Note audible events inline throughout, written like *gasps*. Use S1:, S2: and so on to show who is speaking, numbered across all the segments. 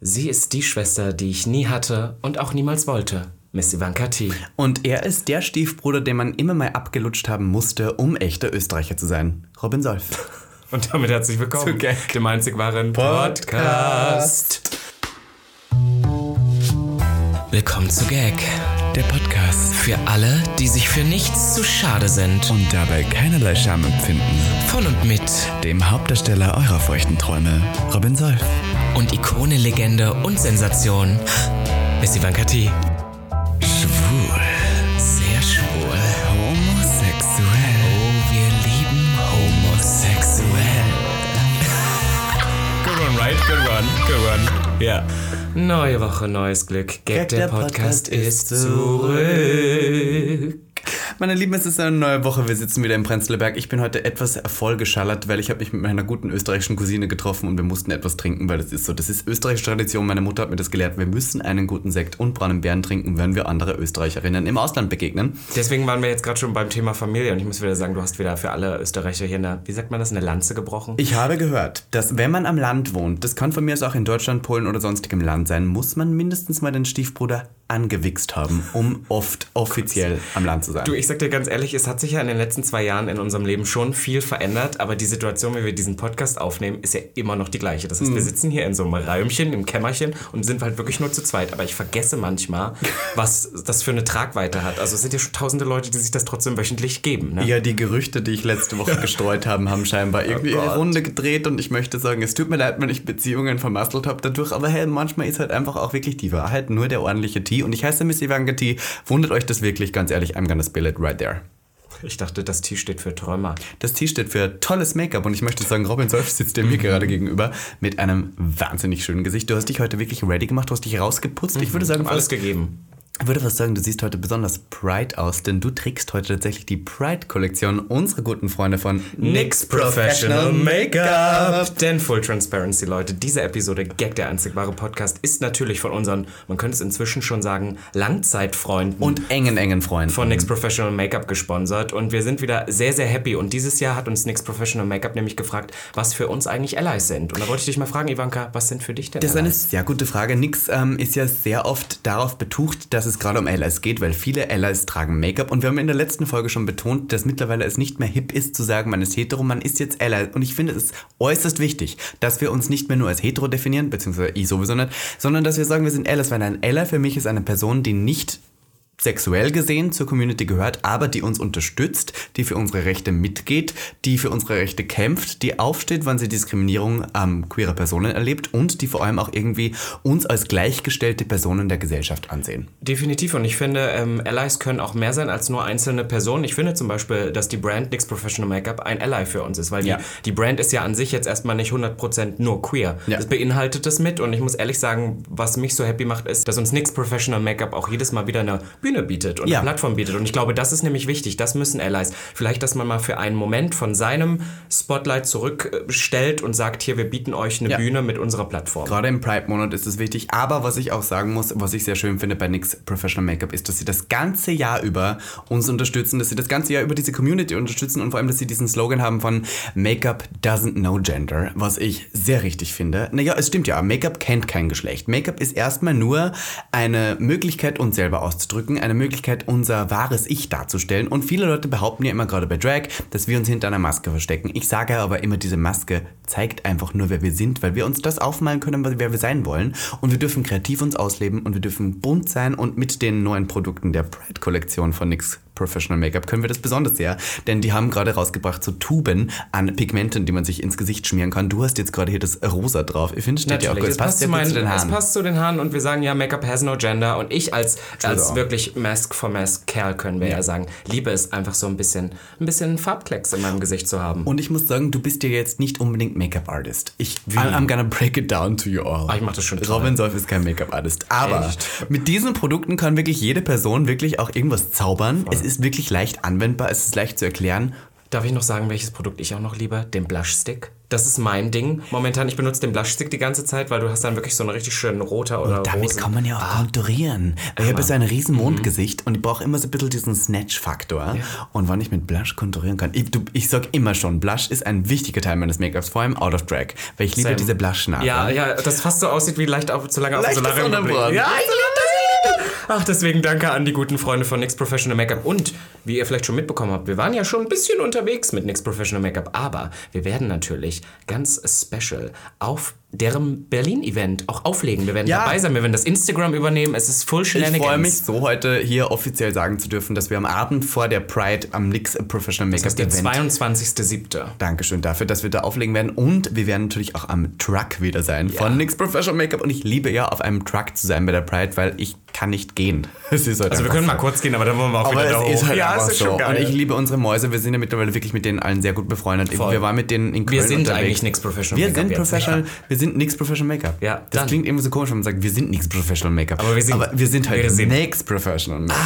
S1: Sie ist die Schwester, die ich nie hatte und auch niemals wollte. Miss Ivanka T.
S2: Und er ist der Stiefbruder, den man immer mal abgelutscht haben musste, um echter Österreicher zu sein. Robin Solf. *laughs*
S1: Und damit herzlich willkommen
S2: Zu Gag.
S1: dem einzig wahren Podcast. Willkommen zu Gag,
S2: Der Podcast.
S1: für alle, die sich für nichts zu schade sind.
S2: Und dabei keinerlei Scham empfinden.
S1: Von und mit
S2: Dem Hauptdarsteller eurer feuchten Träume, Robin Solf.
S1: Und Ikone, Legende und Sensation. Miss Ivanka T.
S2: Schwul.
S1: Sehr schwul.
S2: Homosexuell.
S1: Oh, wir lieben homosexuell. Good one, right? Good one. Good one. Ja. Neue Woche, neues Glück. Gag, der, Podcast, ist zurück.
S2: Meine Lieben, es ist eine neue Woche. Wir sitzen wieder im Prenzlauer Berg. Ich bin heute etwas vollgeschallert, weil ich habe mich mit meiner guten österreichischen Cousine getroffen und wir mussten etwas trinken, weil das ist so. Das ist österreichische Tradition. Meine Mutter hat mir das gelehrt. Wir müssen einen guten Sekt und braunen Bären trinken, wenn wir andere Österreicherinnen im Ausland begegnen.
S1: Deswegen waren wir jetzt gerade schon beim Thema Familie und ich muss wieder sagen, du hast wieder für alle Österreicher hier eine, wie sagt man das, eine Lanze gebrochen.
S2: Ich habe gehört, dass wenn man am Land wohnt, das kann von mir aus auch in Deutschland, Polen oder sonstigem Land sein, muss man mindestens mal den Stiefbruder angewichst haben, um oft offiziell am Land zu sein.
S1: Du, ich sag dir ganz ehrlich, es hat sich ja in den letzten zwei Jahren in unserem Leben schon viel verändert, aber die Situation, wie wir diesen Podcast aufnehmen, ist ja immer noch die gleiche. Das heißt, wir sitzen hier in so einem Räumchen, im Kämmerchen und sind halt wirklich nur zu zweit. Aber ich vergesse manchmal, *laughs* was das für eine Tragweite hat. Also es sind ja schon tausende Leute, die sich das trotzdem wöchentlich geben. Ne?
S2: Ja, die Gerüchte, die ich letzte Woche *laughs* gestreut habe, haben scheinbar irgendwie ihre
S1: Gott.
S2: Runde gedreht und ich möchte sagen, es tut mir leid, wenn ich Beziehungen vermasselt habe dadurch, aber hey, manchmal ist halt einfach auch wirklich die Wahrheit nur der ordentliche Und ich heiße Miss Ivanka T. Wundert euch das wirklich, ganz ehrlich, I'm gonna spill it right there.
S1: Ich dachte, das T steht für Träumer.
S2: Das T steht für tolles Make-up und ich möchte sagen, Robin Solf sitzt dir mir gerade gegenüber mit einem wahnsinnig schönen Gesicht. Du hast dich heute wirklich ready gemacht, du hast dich rausgeputzt. Ich würde sagen,
S1: Alles gegeben.
S2: Ich würde fast sagen, du siehst heute besonders Pride aus, denn du trägst heute tatsächlich die Pride-Kollektion unserer guten Freunde von
S1: NYX Professional Make-up. Denn Full Transparency, Leute, diese Episode Gag, der einzig wahre Podcast, ist natürlich von unseren, man könnte es inzwischen schon sagen, Langzeitfreunden
S2: Und engen, engen Freunden.
S1: von NYX Professional Make-up gesponsert. Und wir sind wieder sehr, sehr happy. Und dieses Jahr hat uns NYX Professional Make-up nämlich gefragt, was für uns eigentlich Allies sind. Und da wollte ich dich mal fragen, Ivanka, was sind für dich denn
S2: Das ist eine
S1: Allies?
S2: sehr gute Frage. Nix ähm, ist ja sehr oft darauf betucht, dass es gerade um Allies geht, weil viele Allies tragen Make-up. Und wir haben in der letzten Folge schon betont, dass mittlerweile es nicht mehr hip ist zu sagen, man ist hetero, man ist jetzt Ally. Und ich finde es äußerst wichtig, dass wir uns nicht mehr nur als hetero definieren, beziehungsweise ich sowieso nicht, sondern dass wir sagen, wir sind Allies, weil ein Ally für mich ist eine Person, die nicht sexuell gesehen zur Community gehört, aber die uns unterstützt, die für unsere Rechte mitgeht, die für unsere Rechte kämpft, die aufsteht, wenn sie Diskriminierung ähm, queerer Personen erlebt und die vor allem auch irgendwie uns als gleichgestellte Personen der Gesellschaft ansehen.
S1: Definitiv. Und ich finde, ähm, Allies können auch mehr sein als nur einzelne Personen. Ich finde zum Beispiel, dass die Brand NYX Professional Make-up ein Ally für uns ist, weil
S2: Ja.
S1: die, die Brand ist ja an sich jetzt erstmal nicht 100% nur queer.
S2: Ja.
S1: Das beinhaltet es mit. Und ich muss ehrlich sagen, was mich so happy macht, ist, dass uns NYX Professional Make-up auch jedes Mal wieder eine Bühne bietet und
S2: Ja.
S1: eine Plattform bietet. Und ich glaube, das ist nämlich wichtig. Das müssen Allies. Vielleicht, dass man mal für einen Moment von seinem Spotlight zurückstellt und sagt, hier, wir bieten euch eine
S2: Ja.
S1: Bühne mit unserer Plattform.
S2: Gerade im Pride-Monat ist es wichtig. Aber was ich auch sagen muss, was ich sehr schön finde bei NYX Professional Make-up, ist, dass sie das ganze Jahr über uns unterstützen, dass sie das ganze Jahr über diese Community unterstützen und vor allem, dass sie diesen Slogan haben von Make-up doesn't know gender, was ich sehr richtig finde. Naja, es stimmt ja, Make-up kennt kein Geschlecht. Make-up ist erstmal nur eine Möglichkeit, uns selber auszudrücken, eine Möglichkeit, unser wahres Ich darzustellen. Und viele Leute behaupten ja immer gerade bei Drag, dass wir uns hinter einer Maske verstecken. Ich sage aber immer, diese Maske zeigt einfach nur, wer wir sind, weil wir uns das aufmalen können, wer wir sein wollen. Und wir dürfen kreativ uns ausleben und wir dürfen bunt sein und mit den neuen Produkten der Pride-Kollektion von NYX Professional Make-up können wir das besonders sehr, denn die haben gerade rausgebracht so Tuben an Pigmenten, die man sich ins Gesicht schmieren kann. Du hast jetzt gerade hier das Rosa drauf. Ich finde, steht ja auch gut.
S1: es passt, zu
S2: gut
S1: meinen,
S2: zu den
S1: es
S2: Haaren.
S1: passt zu den Haaren und wir sagen ja, Make-up has no gender und ich als, als
S2: auch.
S1: wirklich Mask for Mask Kerl können wir ja. sagen, liebe es einfach so ein bisschen, ein bisschen Farbklecks in meinem Gesicht zu haben.
S2: Und ich muss sagen, du bist ja jetzt nicht unbedingt Make-up-Artist. Ich, I'm gonna break it down to you all.
S1: Ah, ich mach das schon.
S2: Robin Solf ist kein Make-up-Artist. Aber
S1: Echt?
S2: mit diesen Produkten kann wirklich jede Person wirklich auch irgendwas zaubern. Es ist wirklich leicht anwendbar, es ist leicht zu erklären.
S1: Darf ich noch sagen, welches Produkt ich auch noch liebe? Den Blushstick. Das ist mein Ding. Momentan, ich benutze den Blushstick die ganze Zeit, weil du hast dann wirklich so einen richtig schönen roter oder
S2: Damit
S1: rosa.
S2: kann man ja auch konturieren. Weil ich habe so ein riesen Mondgesicht und ich brauche immer so ein bisschen diesen Snatch-Faktor. Und wann ich mit Blush konturieren kann, ich, du, ich sag immer schon, Blush ist ein wichtiger Teil meines Make-ups, vor allem out of drag. Weil ich liebe
S1: Same.
S2: diese Blush-Nase.
S1: Ja, ja, das fast so aussieht wie leicht auf, zu lange auf dem
S2: Leichtes
S1: Solarium. Ja, ich liebe das. ich liebe das. Ach, deswegen danke an die guten Freunde von NYX Professional Make-up. Und, wie ihr vielleicht schon mitbekommen habt, wir waren ja schon ein bisschen unterwegs mit NYX Professional Make-up, aber wir werden natürlich ganz special auf deren Berlin-Event auch auflegen. Wir werden
S2: Ja.
S1: dabei sein, wir werden das Instagram übernehmen. Es ist full
S2: Ich
S1: Shenanigans.
S2: freue mich so heute hier offiziell sagen zu dürfen, dass wir am Abend vor der Pride am NYX Professional
S1: Das ist der
S2: Make-up-Event
S1: 22.07.
S2: Dankeschön dafür, dass wir da auflegen werden. Und wir werden natürlich auch am Truck wieder sein von NYX Professional Make-up. Und ich liebe ja, auf einem Truck zu sein bei der Pride, weil ich kann nicht gehen. *laughs* Halt
S1: Also wir können
S2: so.
S1: mal kurz gehen, aber dann wollen wir auch
S2: Aber
S1: wieder da hoch.
S2: ist halt
S1: ja, es ist
S2: so.
S1: schon geil.
S2: Und ich liebe unsere Mäuse. Wir sind ja mittlerweile wirklich mit denen allen sehr gut befreundet.
S1: Voll.
S2: Wir waren mit denen in Köln
S1: wir sind
S2: unterwegs.
S1: eigentlich NYX Professional
S2: Wir
S1: Make-up
S2: sind professional, *laughs* wir sind nix Professional Make-up.
S1: Ja,
S2: das
S1: dann.
S2: klingt irgendwie so komisch, wenn man sagt, wir sind nix Professional Make-up.
S1: Aber wir sind-
S2: Aber wir sind halt
S1: wir sind-
S2: nix Professional Make-up.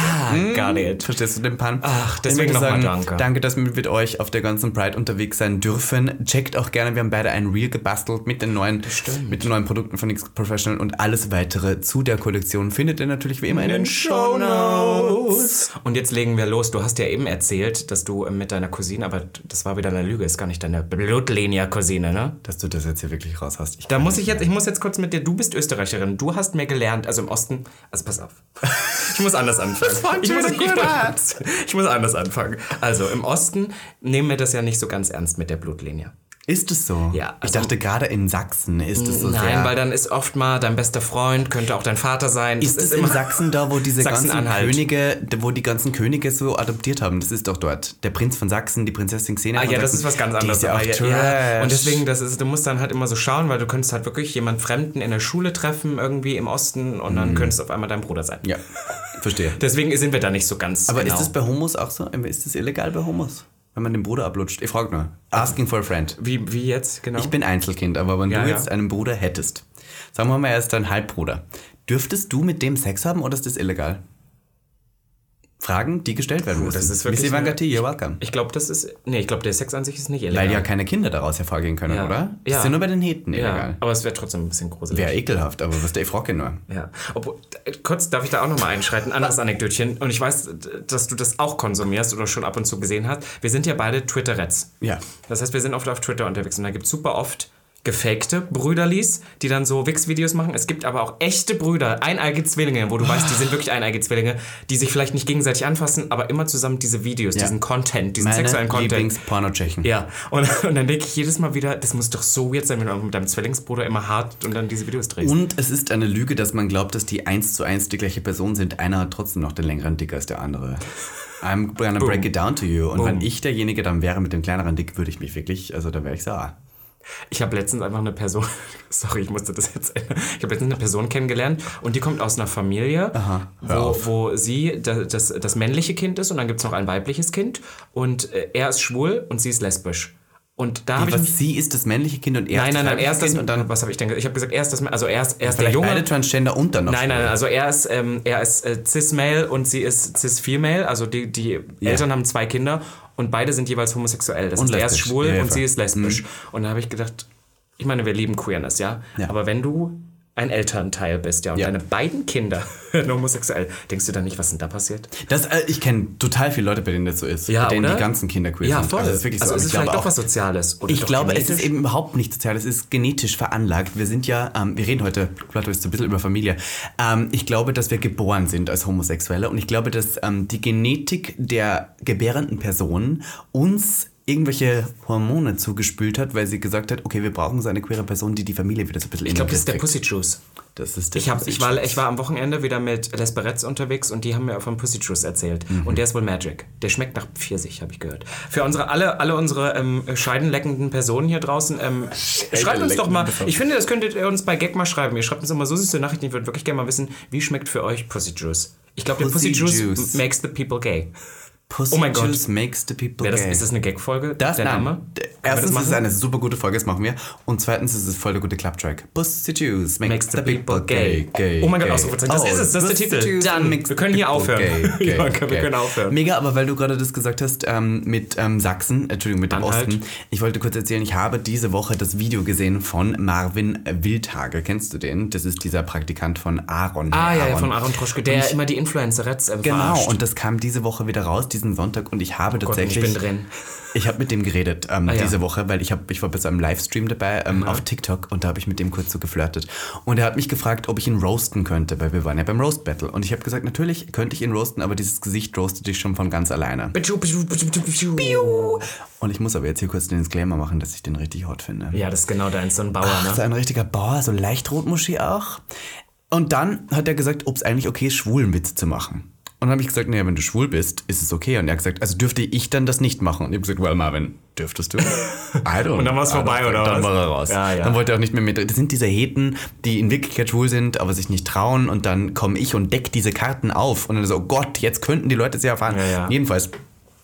S1: Ah, got it.
S2: Verstehst du den Pan?
S1: Ach, deswegen nochmal danke.
S2: Danke, dass wir mit euch auf der ganzen Pride unterwegs sein dürfen. Checkt auch gerne, wir haben beide ein Reel gebastelt mit den neuen, mit den neuen Produkten von X Professional und alles weitere zu der Kollektion findet ihr natürlich wie immer in den Show Notes.
S1: Und jetzt legen wir los. Du hast ja eben erzählt, dass du mit deiner Cousine, aber das war wieder eine Lüge, ist gar nicht deine Blutlinie-Cousine, ne?
S2: Dass du das jetzt hier wirklich raus hast. Ich
S1: Da muss ich jetzt, ich muss jetzt kurz mit dir, du bist Österreicherin, du hast mir gelernt, also im Osten, also pass auf. Ich muss anders *laughs* anfangen.
S2: fängt
S1: ich, muss, ich,
S2: gut
S1: muss, *laughs* ich muss anders anfangen. Also im Osten nehmen wir das ja nicht so ganz ernst mit der Blutlinie.
S2: Ist es so?
S1: Ja,
S2: Ich
S1: also-
S2: dachte gerade in Sachsen ist es so
S1: Nein,
S2: sehr.
S1: weil dann ist oft mal dein bester Freund, könnte auch dein Vater sein. Das
S2: ist es in Sachsen da, wo diese ganzen. Könige, wo die ganzen Könige so adoptiert haben? Das ist doch dort. Der Prinz von Sachsen, die Prinzessin Xenia
S1: Ah ja, das
S2: Sachsen.
S1: ist was ganz
S2: Die
S1: anderes.
S2: ist ja auch trash.
S1: ja, und deswegen, das ist, du musst dann halt immer so schauen, weil du könntest halt wirklich jemand Fremden in der Schule treffen, irgendwie im Osten, und
S2: Mhm.
S1: dann könntest du auf einmal dein Bruder sein.
S2: Ja, verstehe.
S1: Deswegen sind wir da nicht so ganz
S2: Aber
S1: genau.
S2: ist das bei Homos auch so? Ist das illegal bei Homos? Wenn man den Bruder ablutscht? Ich frage nur. Asking for a friend.
S1: wie, wie jetzt, genau?
S2: Ich bin Einzelkind, aber wenn
S1: Ja,
S2: du
S1: ja.
S2: jetzt einen Bruder hättest, sagen wir mal, er ist dein Halbbruder, dürftest du mit dem Sex haben oder ist das illegal? Fragen, die gestellt werden müssen.
S1: das ist wirklich
S2: Miss T, you're welcome.
S1: ich glaube, das ist. Nee, ich glaube, der Sex an sich ist nicht illegal.
S2: Weil ja keine Kinder daraus hervorgehen können,
S1: Ja.
S2: oder? Das
S1: Ja.
S2: ist ja nur bei den Heten
S1: ja,
S2: illegal.
S1: aber es wäre trotzdem ein bisschen gruselig.
S2: Wäre ekelhaft, aber was der ich frage nur.
S1: Ja. Obwohl, äh, kurz darf ich da auch nochmal einschreiten, anderes Anekdötchen. Und ich weiß, dass du das auch konsumierst oder schon ab und zu gesehen hast. Wir sind ja beide Twitterets.
S2: Ja.
S1: Das heißt, wir sind oft auf Twitter unterwegs und da gibt es super oft gefakte Brüderlis, die dann so Wix-Videos machen. Es gibt aber auch echte Brüder, eineige Zwillinge, wo du weißt, die sind wirklich eineige Zwillinge, die sich vielleicht nicht gegenseitig anfassen, aber immer zusammen diese Videos, diesen Content, diesen
S2: Meine
S1: sexuellen Content.
S2: Lieblings-Porno-Tschechen.
S1: Ja, und, und dann denke ich jedes Mal wieder, das muss doch so weird sein, wenn du mit deinem Zwillingsbruder immer hart und dann diese Videos drehst.
S2: Und es ist eine Lüge, dass man glaubt, dass die eins zu eins die gleiche Person sind. Einer hat trotzdem noch den längeren Dick als der andere. I'm gonna break it down to you. Und wenn ich derjenige dann wäre mit dem kleineren Dick, würde ich mich wirklich, also da wäre ich sauer.
S1: Ich habe letztens einfach eine Person, *laughs* sorry, ich musste das jetzt ändern. Ich habe letztens eine Person kennengelernt und die kommt aus einer Familie,
S2: hör
S1: wo, wo sie das, das, das männliche Kind ist und dann gibt es noch ein weibliches Kind und äh, er ist schwul und sie ist lesbisch. Und da habe ich
S2: Was
S1: mich.
S2: sie ist das männliche Kind und er
S1: Nein,
S2: ist
S1: nein,
S2: das
S1: nein, er ist das.
S2: und dann
S1: was habe ich denn gesagt? Ich habe gesagt, er ist das. Also er ist, er ist der
S2: vielleicht
S1: Junge.
S2: beide Transgender und dann noch
S1: Nein, nein, nein, also er ist, ähm, er ist äh, cis-male und sie ist cis-female, also die, die Eltern haben zwei Kinder und beide sind jeweils homosexuell. Das
S2: Und
S1: heißt, er ist schwul
S2: Ja, ja,
S1: und sie ist lesbisch. Und da habe ich gedacht, ich meine, wir lieben Queerness, ja?
S2: Ja.
S1: Aber wenn du ein Elternteil bist, ja, und
S2: Ja.
S1: deine beiden Kinder *laughs* homosexuell, denkst du dann nicht, was denn da passiert?
S2: Das, äh, ich kenne total viele Leute, bei denen das so ist.
S1: Ja,
S2: bei denen
S1: oder?
S2: die ganzen Kinder queer
S1: Ja,
S2: sind.
S1: voll.
S2: Also, das ist wirklich
S1: also
S2: so.
S1: es ist
S2: ich
S1: vielleicht
S2: auch,
S1: was Soziales. Oder
S2: Ich glaube, es
S1: genetisch.
S2: ist eben überhaupt nicht sozial, es ist genetisch veranlagt. Wir sind ja, ähm, wir reden heute, Plato ist ein bisschen über Familie. Ähm, ich glaube, dass wir geboren sind als Homosexuelle und ich glaube, dass ähm, die Genetik der gebärenden Person uns irgendwelche Hormone zugespült hat, weil sie gesagt hat, okay, wir brauchen so eine queere Person, die die Familie wieder so ein bisschen
S1: Ich glaube, das ist der. Pussy Juice.
S2: Das ist der
S1: Ich, hab,
S2: Pussy
S1: ich, war, ich war am Wochenende wieder mit Les Barretts unterwegs und die haben mir von Pussy Juice erzählt.
S2: Mhm.
S1: Und der ist wohl Magic. Der schmeckt nach Pfirsich, habe ich gehört. Für unsere, alle, alle unsere ähm, scheidenleckenden Personen hier draußen, ähm, schreibt uns doch mal. Ich finde, das könntet ihr uns bei Gag mal schreiben. Ihr schreibt uns immer so süße Nachrichten. Ich würde wirklich gerne mal wissen, wie schmeckt für euch Pussy Juice? Ich glaube, der Pussy,
S2: Pussy
S1: Juice,
S2: Juice.
S1: makes the people gay.
S2: Pussy
S1: Oh mein Gott.
S2: Juice makes the people
S1: das,
S2: gay.
S1: ist das eine Gag-Folge?
S2: Das,
S1: der
S2: nein.
S1: Name? Wir
S2: Erstens ist es eine super gute Folge, das machen wir. Und zweitens ist es voll der gute Clubtrack. Pussy Juice makes,
S1: Makes the people gay. Oh mein Gott, Ausrufezeichen. Das ist es, das ist der Titel. Dann,
S2: makes
S1: wir können
S2: the
S1: hier
S2: people
S1: aufhören.
S2: Gay, gay, *laughs*
S1: Ja, wir
S2: gay.
S1: können aufhören.
S2: Mega, aber weil du gerade das gesagt hast ähm, mit ähm, Sachsen, Entschuldigung, mit dem
S1: Anhalt.
S2: Osten. Ich wollte kurz erzählen, ich habe diese Woche das Video gesehen von Marvin Wildhage. Kennst du den? Das ist dieser Praktikant von Aaron.
S1: Ah ja, ja,
S2: Aaron.
S1: von Aaron Troschke, der immer die Influencerettes äh,
S2: Genau, und das kam diese Woche wieder raus, diesen Sonntag, und ich habe
S1: Gott, und
S2: tatsächlich.
S1: ich bin drin. *laughs*
S2: Ich habe mit dem geredet ähm,
S1: Ah, ja.
S2: diese Woche, weil ich, hab, ich war bei so einem Livestream dabei ähm, auf TikTok und da habe ich mit dem kurz so geflirtet. Und er hat mich gefragt, ob ich ihn roasten könnte, weil wir waren ja beim Roast Battle. Und ich habe gesagt, natürlich könnte ich ihn roasten, aber dieses Gesicht roastet dich schon von ganz alleine. Und ich muss aber jetzt hier kurz den Disclaimer machen, dass ich den richtig hot finde.
S1: Ja, das ist genau deins, so ein Bauer,
S2: Ach,
S1: ne?
S2: so ein richtiger Bauer, so leicht Rotmuschi auch. Und dann hat er gesagt, ob es eigentlich okay ist, schwulen Witz zu machen. Und dann habe ich gesagt, naja, wenn du schwul bist, ist es okay. Und er hat gesagt, also dürfte ich dann das nicht machen? Und ich habe gesagt, well, Marvin, dürftest du? *laughs* I don't,
S1: Und dann
S2: I don't
S1: vorbei,
S2: think.
S1: oder
S2: Dann
S1: was?
S2: war er raus.
S1: Ja, ja.
S2: Dann wollte er auch nicht mehr mit. Das sind diese Heten, die in Wirklichkeit schwul sind, aber sich nicht trauen. Und dann komme ich und deck diese Karten auf. Und dann so, oh Gott, jetzt könnten die Leute es ja erfahren.
S1: Ja.
S2: Jedenfalls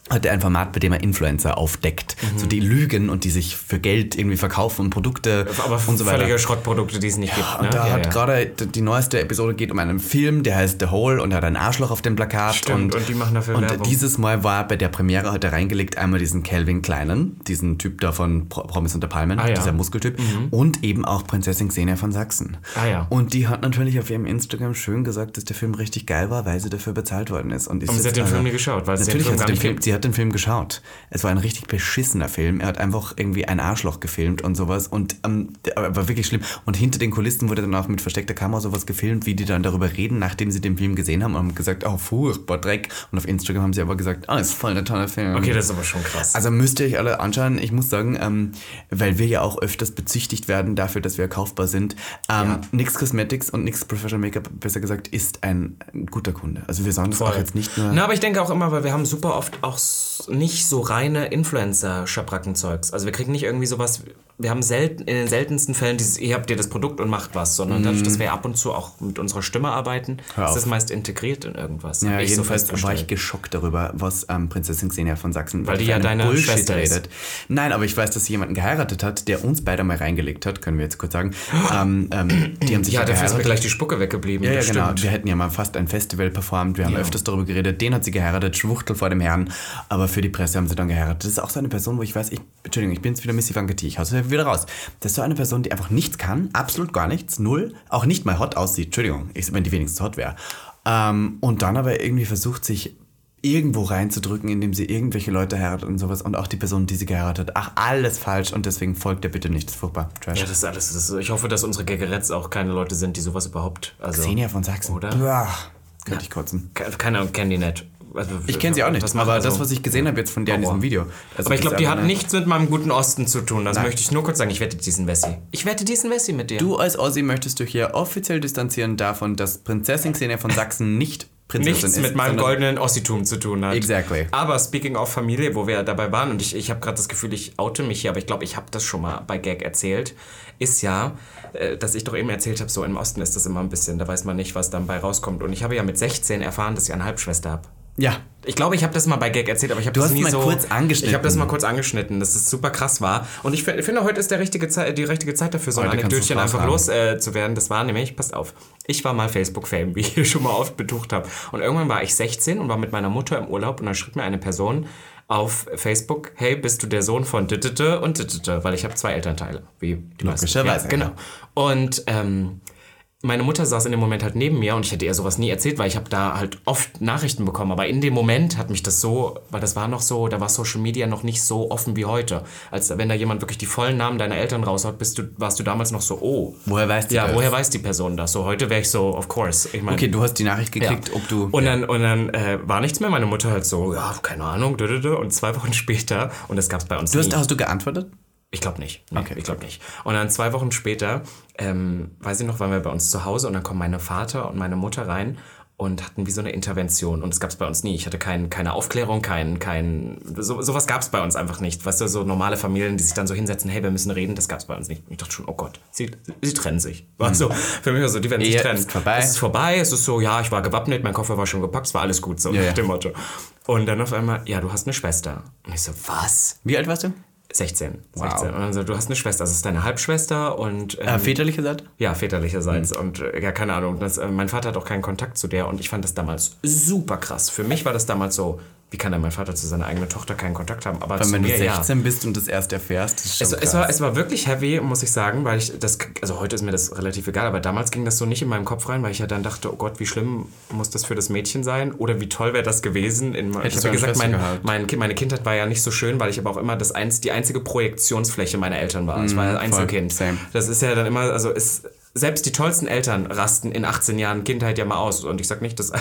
S2: hat er ein Format, bei dem er Influencer aufdeckt.
S1: Mhm.
S2: So die lügen und die sich für Geld irgendwie verkaufen und Produkte
S1: Aber
S2: und so weiter.
S1: völlige Schrottprodukte, die es nicht gibt, ne?
S2: Und da
S1: Ja,
S2: hat
S1: ja.
S2: gerade die neueste Episode geht um einen Film, der heißt The Hole und er hat ein Arschloch auf dem Plakat.
S1: Stimmt, und die machen dafür
S2: Und
S1: Werbung.
S2: dieses Mal war bei der Premiere hat er reingelegt einmal diesen Calvin Kleinen, diesen Typ da von Pro Promis unter Palmen,
S1: Ah, ja.
S2: dieser Muskeltyp, und eben auch Prinzessin Xenia von Sachsen.
S1: Ah, ja.
S2: Und die hat natürlich auf ihrem Instagram schön gesagt, dass der Film richtig geil war, weil sie dafür bezahlt worden ist. Und
S1: Aber sie hat den
S2: also-
S1: Film nie geschaut, weil es den
S2: Natürlich
S1: Film
S2: hat sie
S1: gar
S2: den
S1: nicht
S2: Film, hat den Film geschaut. Es war ein richtig beschissener Film. Er hat einfach irgendwie ein Arschloch gefilmt und sowas und ähm, war wirklich schlimm. Und hinter den Kulissen wurde dann auch mit versteckter Kamera sowas gefilmt, wie die dann darüber reden, nachdem sie den Film gesehen haben und haben gesagt, oh furchtbar Dreck. Und auf Instagram haben sie aber gesagt, oh, ist voll ein toller Film.
S1: Okay, das ist aber schon krass.
S2: Also müsst ihr euch alle anschauen. Ich muss sagen, ähm, weil wir ja auch öfters bezichtigt werden dafür, dass wir kaufbar sind. Ähm, Nix Cosmetics und Nix Professional Makeup, besser gesagt, ist ein guter Kunde. Also wir sagen das auch jetzt nicht nur.
S1: Na, aber ich denke auch immer, weil wir haben super oft auch nicht so reine Influencer-Schabrackenzeugs. Also wir kriegen nicht irgendwie sowas, wir haben selten, in den seltensten Fällen dieses, ihr habt ihr das Produkt und macht was, sondern dadurch, dass wir ab und zu auch mit unserer Stimme arbeiten,
S2: Mhm.
S1: Ist das meist integriert in irgendwas.
S2: Ja,
S1: ich so
S2: jedenfalls war ich geschockt darüber, was ähm, Prinzessin Xenia von Sachsen
S1: Weil die ja deine
S2: Bullshit
S1: Schwester ist.
S2: redet. Nein, aber ich weiß, dass sie jemanden geheiratet hat, der uns beide mal reingelegt hat, können wir jetzt kurz sagen. Ähm, ähm, die haben sich
S1: Ja,
S2: ja,
S1: dafür ist mir gleich die Spucke weggeblieben.
S2: Ja, ja, genau.
S1: stimmt.
S2: Wir hätten ja mal fast ein Festival performt. Wir haben öfters darüber geredet. Den hat sie geheiratet, Schwuchtel vor dem Herrn. Aber für die Presse haben sie dann geheiratet. Das ist auch so eine Person, wo ich weiß, ich, Entschuldigung, ich bin jetzt wieder Missy Van Gatti. Ich hau's wieder raus. Das ist so eine Person, die einfach nichts kann, absolut gar nichts, null, auch nicht mal hot aussieht. Entschuldigung, ich, wenn die wenigstens hot wäre. Ähm, und dann aber irgendwie versucht, sich irgendwo reinzudrücken, indem sie irgendwelche Leute heiratet und sowas. Und auch die Person, die sie geheiratet. Ach, alles falsch. Und deswegen folgt ihr bitte nicht. Das ist furchtbar. Trash.
S1: Ja, das ist alles. Das ist, ich hoffe, dass unsere Gaggeretts auch keine Leute sind, die sowas überhaupt. Also,
S2: Xenia von Sachsen.
S1: Oder?
S2: Uah, könnte ich kotzen.
S1: Ke- Keine Ahnung, kennen die nicht. Also,
S2: Ich kenne sie auch nicht, aber
S1: so?
S2: das, was ich gesehen habe jetzt von der in diesem Video. Also
S1: aber ich glaube, die hat nichts mit meinem guten Osten zu tun. Das
S2: Nein.
S1: möchte ich nur kurz sagen. Ich wette diesen Wessi. Ich wette diesen Wessi mit dir.
S2: Du als Ossi möchtest du hier offiziell distanzieren davon, dass Prinzessin Xenia von Sachsen *laughs* nicht Prinzessin
S1: nichts
S2: ist.
S1: mit meinem goldenen Ossitum zu tun hat.
S2: Exactly.
S1: Aber speaking of Familie, wo wir dabei waren, und ich, ich habe gerade das Gefühl, ich oute mich hier, aber ich glaube, ich habe das schon mal bei Gag erzählt, ist ja, äh, dass ich doch eben erzählt habe, so im Osten ist das immer ein bisschen, da weiß man nicht, was dann bei rauskommt. Und ich habe ja mit 16 erfahren, dass ich eine Halbschwester habe.
S2: Ja.
S1: Ich glaube, ich habe das mal bei Gag erzählt, aber ich habe das nie
S2: mal
S1: so.
S2: kurz angeschnitten.
S1: Ich habe das mal kurz angeschnitten, dass es super krass war. Und ich fi- finde, heute ist der richtige Zeit, die richtige Zeit dafür, so ein Anekdötchen einfach
S2: raushaben.
S1: los äh, zu werden. Das war nämlich, passt auf, ich war mal Facebook-Fame, *laughs* wie ich schon mal oft betucht habe. Und irgendwann war ich 16 und war mit meiner Mutter im Urlaub und dann schrieb mir eine Person auf Facebook, hey, bist du der Sohn von Dittete und Dittete? Weil ich habe zwei Elternteile, wie die meisten.
S2: Logischerweise,
S1: Ja, genau. Und ähm, meine Mutter saß in dem Moment halt neben mir und ich hätte ihr sowas nie erzählt, weil ich habe da halt oft Nachrichten bekommen. Aber in dem Moment hat mich das so, weil das war noch so, da war Social Media noch nicht so offen wie heute. Als wenn da jemand wirklich die vollen Namen deiner Eltern raushaut, bist du, warst du damals noch so, oh.
S2: Woher weiß die
S1: Ja,
S2: das?
S1: woher weiß die Person das? So heute wäre ich so, of course. Ich mein,
S2: Okay, du hast die Nachricht
S1: ja.
S2: gekriegt, ob du.
S1: Und dann, und dann äh, war nichts mehr. Meine Mutter halt so, ja, keine Ahnung. Und zwei *laughs* Wochen später, und das gab es bei uns
S2: du
S1: nie.
S2: hast, hast du geantwortet?
S1: Ich glaube nicht. Nee,
S2: Okay.
S1: Ich glaube nicht. Und dann zwei Wochen später, ähm, weiß ich noch, waren wir bei uns zu Hause und dann kommen meine Vater und meine Mutter rein und hatten wie so eine Intervention. Und das gab es bei uns nie. Ich hatte kein, keine Aufklärung, kein, kein so, sowas gab es bei uns einfach nicht. Weißt du, so normale Familien, die sich dann so hinsetzen, hey, wir müssen reden, das gab es bei uns nicht. Und ich dachte schon, oh Gott, sie, sie trennen sich. War *laughs* so, für mich war so, die werden sich
S2: Ehe
S1: trennen.
S2: ist vorbei.
S1: Es ist vorbei, es ist so, ja, ich war gewappnet, mein Koffer war schon gepackt, es war alles gut, so
S2: Ja,
S1: nach
S2: ja.
S1: dem Motto. Und dann auf einmal, ja, du hast eine Schwester. Und ich so, was?
S2: Wie alt warst du?
S1: 16. 16. Und dann so, du hast eine Schwester, das ist deine Halbschwester und. Ähm,
S2: Äh, väterliche Seite?
S1: ja, väterlicherseits. Und äh, ja, keine Ahnung. Das, äh, mein Vater hat auch keinen Kontakt zu der und ich fand das damals super krass. Für mich war das damals so, wie kann denn mein Vater zu seiner eigenen Tochter keinen Kontakt haben? Aber
S2: Wenn du
S1: mir, ja.
S2: 16 bist und das erst erfährst, ist schon
S1: Es, es,
S2: krass.
S1: war, es war wirklich heavy, muss ich sagen, weil ich das, also heute ist mir das relativ egal, aber damals ging das so nicht in meinem Kopf rein, weil ich ja dann dachte, oh Gott, wie schlimm muss das für das Mädchen sein oder wie toll wäre das gewesen. In, ich
S2: Hättest
S1: habe
S2: du
S1: ja gesagt, mein, mein, meine Kindheit war ja nicht so schön, weil ich aber auch immer das eins, die einzige Projektionsfläche meiner Eltern war. Ich war ja Einzelkind.
S2: Mhm, same.
S1: Das ist ja dann immer, also ist, selbst die tollsten Eltern rasten in 18 Jahren Kindheit ja mal aus. Und ich sag nicht, dass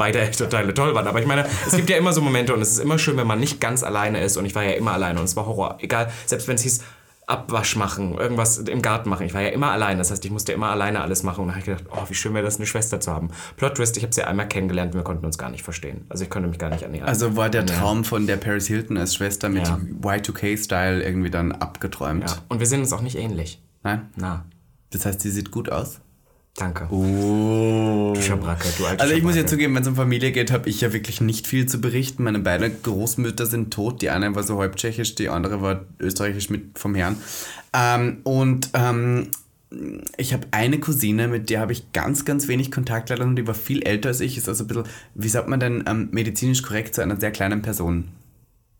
S1: beide *laughs* Elternteile toll waren. Aber ich meine, es gibt ja immer so Momente und es ist immer schön, wenn man nicht ganz alleine ist. Und ich war ja immer alleine und es war Horror. Egal, selbst wenn es hieß, Abwasch machen, irgendwas im Garten machen. Ich war ja immer alleine, das heißt, ich musste immer alleine alles machen. Und da habe ich gedacht, oh, wie schön wäre das, eine Schwester zu haben. Plot Twist, ich habe sie einmal kennengelernt und wir konnten uns gar nicht verstehen. Also ich konnte mich gar nicht annähern.
S2: Also war der Traum von der Paris Hilton als Schwester mit
S1: Ja.
S2: Y2K-Style irgendwie dann abgeträumt.
S1: ja. Und wir sehen uns auch nicht ähnlich.
S2: Nein?
S1: Na,
S2: Das heißt, sie sieht gut aus?
S1: Danke.
S2: Oh.
S1: Du Schabracke, du alte
S2: Also ich muss ja zugeben, wenn es um Familie geht, habe ich ja wirklich nicht viel zu berichten. Meine beiden Großmütter sind tot. Die eine war so halb tschechisch, die andere war österreichisch mit vom Herrn. Ähm, und ähm, ich habe eine Cousine, mit der habe ich ganz, ganz wenig Kontakt leider und die war viel älter als ich. Ist also ein bisschen, wie sagt man denn, ähm, medizinisch korrekt zu einer sehr kleinen Person.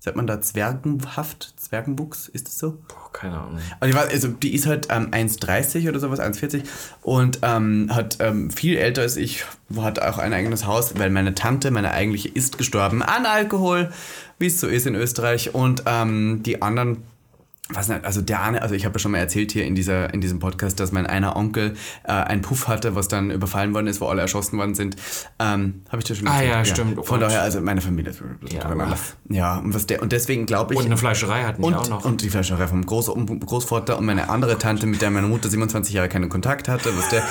S2: Sagt man da Zwergenhaft? Zwergenwuchs? Ist das so?
S1: Boah, keine Ahnung.
S2: Also, ich weiß, also die ist halt ähm, 1,30 oder sowas, 1,40 und ähm, hat ähm, viel älter als ich, hat auch ein eigenes Haus, weil meine Tante, meine eigentliche, ist gestorben an Alkohol, wie es so ist in Österreich und ähm, die anderen was nicht, also der eine, also ich habe ja schon mal erzählt hier in, dieser, in diesem Podcast, dass mein einer Onkel äh, einen Puff hatte, was dann überfallen worden ist, wo alle erschossen worden sind. Ähm, habe ich dir schon
S1: Ah,
S2: erzählt?
S1: ja, stimmt. Oh
S2: Von
S1: Gott.
S2: daher, also meine Familie ist
S1: Ja, rough.
S2: Ja, und, was der, und deswegen glaube ich...
S1: Und eine Fleischerei hatten
S2: Und,
S1: die auch noch.
S2: und die Fleischerei vom Groß Großvater und meine andere Tante, mit der meine Mutter 27 Jahre keinen Kontakt hatte, was der,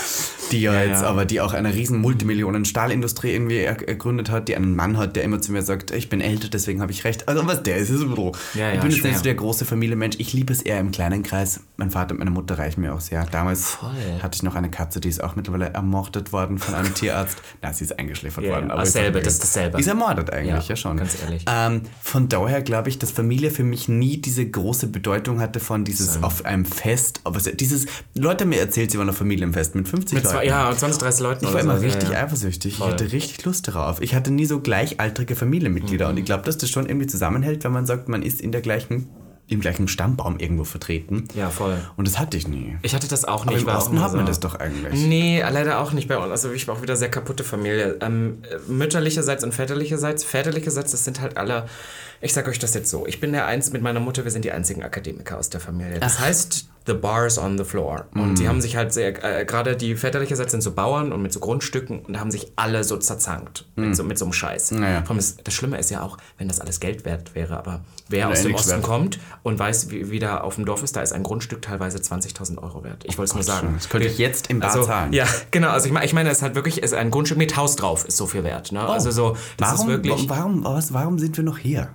S2: die ja,
S1: Ja,
S2: jetzt,
S1: ja.
S2: aber die auch eine riesen Multimillionen Stahlindustrie irgendwie er, ergründet hat, die einen Mann hat, der immer zu mir sagt, ich bin älter, deswegen habe ich recht. Also was der ist, ist so.
S1: Ja,
S2: ich
S1: ja,
S2: bin jetzt nicht so der große Familienmensch. Ich liebe es eher im kleinen Kreis. Mein Vater und meine Mutter reichen mir auch sehr. Damals
S1: Voll.
S2: hatte ich noch eine Katze, die ist auch mittlerweile ermordet worden von einem *laughs* Tierarzt. Na, sie ist eingeschläfert
S1: Ja,
S2: worden.
S1: ja.
S2: aber
S1: Dasselbe, das ist dasselbe.
S2: Ist ermordet eigentlich,
S1: Ja,
S2: ja, schon.
S1: ganz ehrlich.
S2: Ähm, von daher glaube ich, dass Familie für mich nie diese große Bedeutung hatte von dieses auf einem Fest, so- dieses, Leute haben mir erzählt, sie waren auf Familienfest mit 50
S1: Mit
S2: Leuten.
S1: zwei, ja, 20, 30 Leuten
S2: Ich war immer
S1: so.
S2: richtig
S1: ja.
S2: eifersüchtig.
S1: Voll.
S2: Ich hatte richtig Lust darauf. Ich hatte nie so gleichaltrige Familienmitglieder.
S1: Mhm.
S2: Und ich glaube, dass das schon irgendwie zusammenhält, wenn man sagt, man ist in der gleichen, im gleichen Stammbaum irgendwo vertreten.
S1: Ja, voll.
S2: Und das hatte ich nie.
S1: Ich hatte das auch nicht.
S2: Aber im Osten hat man
S1: so-
S2: das doch eigentlich.
S1: Nee, leider auch nicht bei uns. Also ich war auch wieder sehr kaputte Familie. Ähm, mütterlicherseits und väterlicherseits. Väterlicherseits, das sind halt alle, ich sag euch das jetzt so, ich bin der Eins mit meiner Mutter, wir sind die einzigen Akademiker aus der Familie. Das heißt, the bars on the floor. Und
S2: Mm.
S1: die haben sich halt sehr, äh, gerade die väterlicherseits sind so Bauern und mit so Grundstücken und haben sich alle so zerzankt. Mit, so, mit so einem Scheiß.
S2: Mm. Naja.
S1: Allem Das, Schlimme ist ja auch, wenn das alles Geld wert wäre, aber wer
S2: Oder
S1: aus dem
S2: nichts
S1: Osten
S2: wert.
S1: kommt und weiß, wie, wie da auf dem Dorf ist, da ist ein Grundstück teilweise 20.000 Euro wert. Ich wollte es nur sagen.
S2: Das könnte ich jetzt im Bar
S1: Also,
S2: zahlen.
S1: ja, genau. Also ich meine, ich meine, es ist halt wirklich ist ein Grundstück mit Haus drauf, ist so viel wert. Ne? Also so, das
S2: Oh. warum,
S1: ist wirklich.
S2: warum, was, warum sind wir noch hier?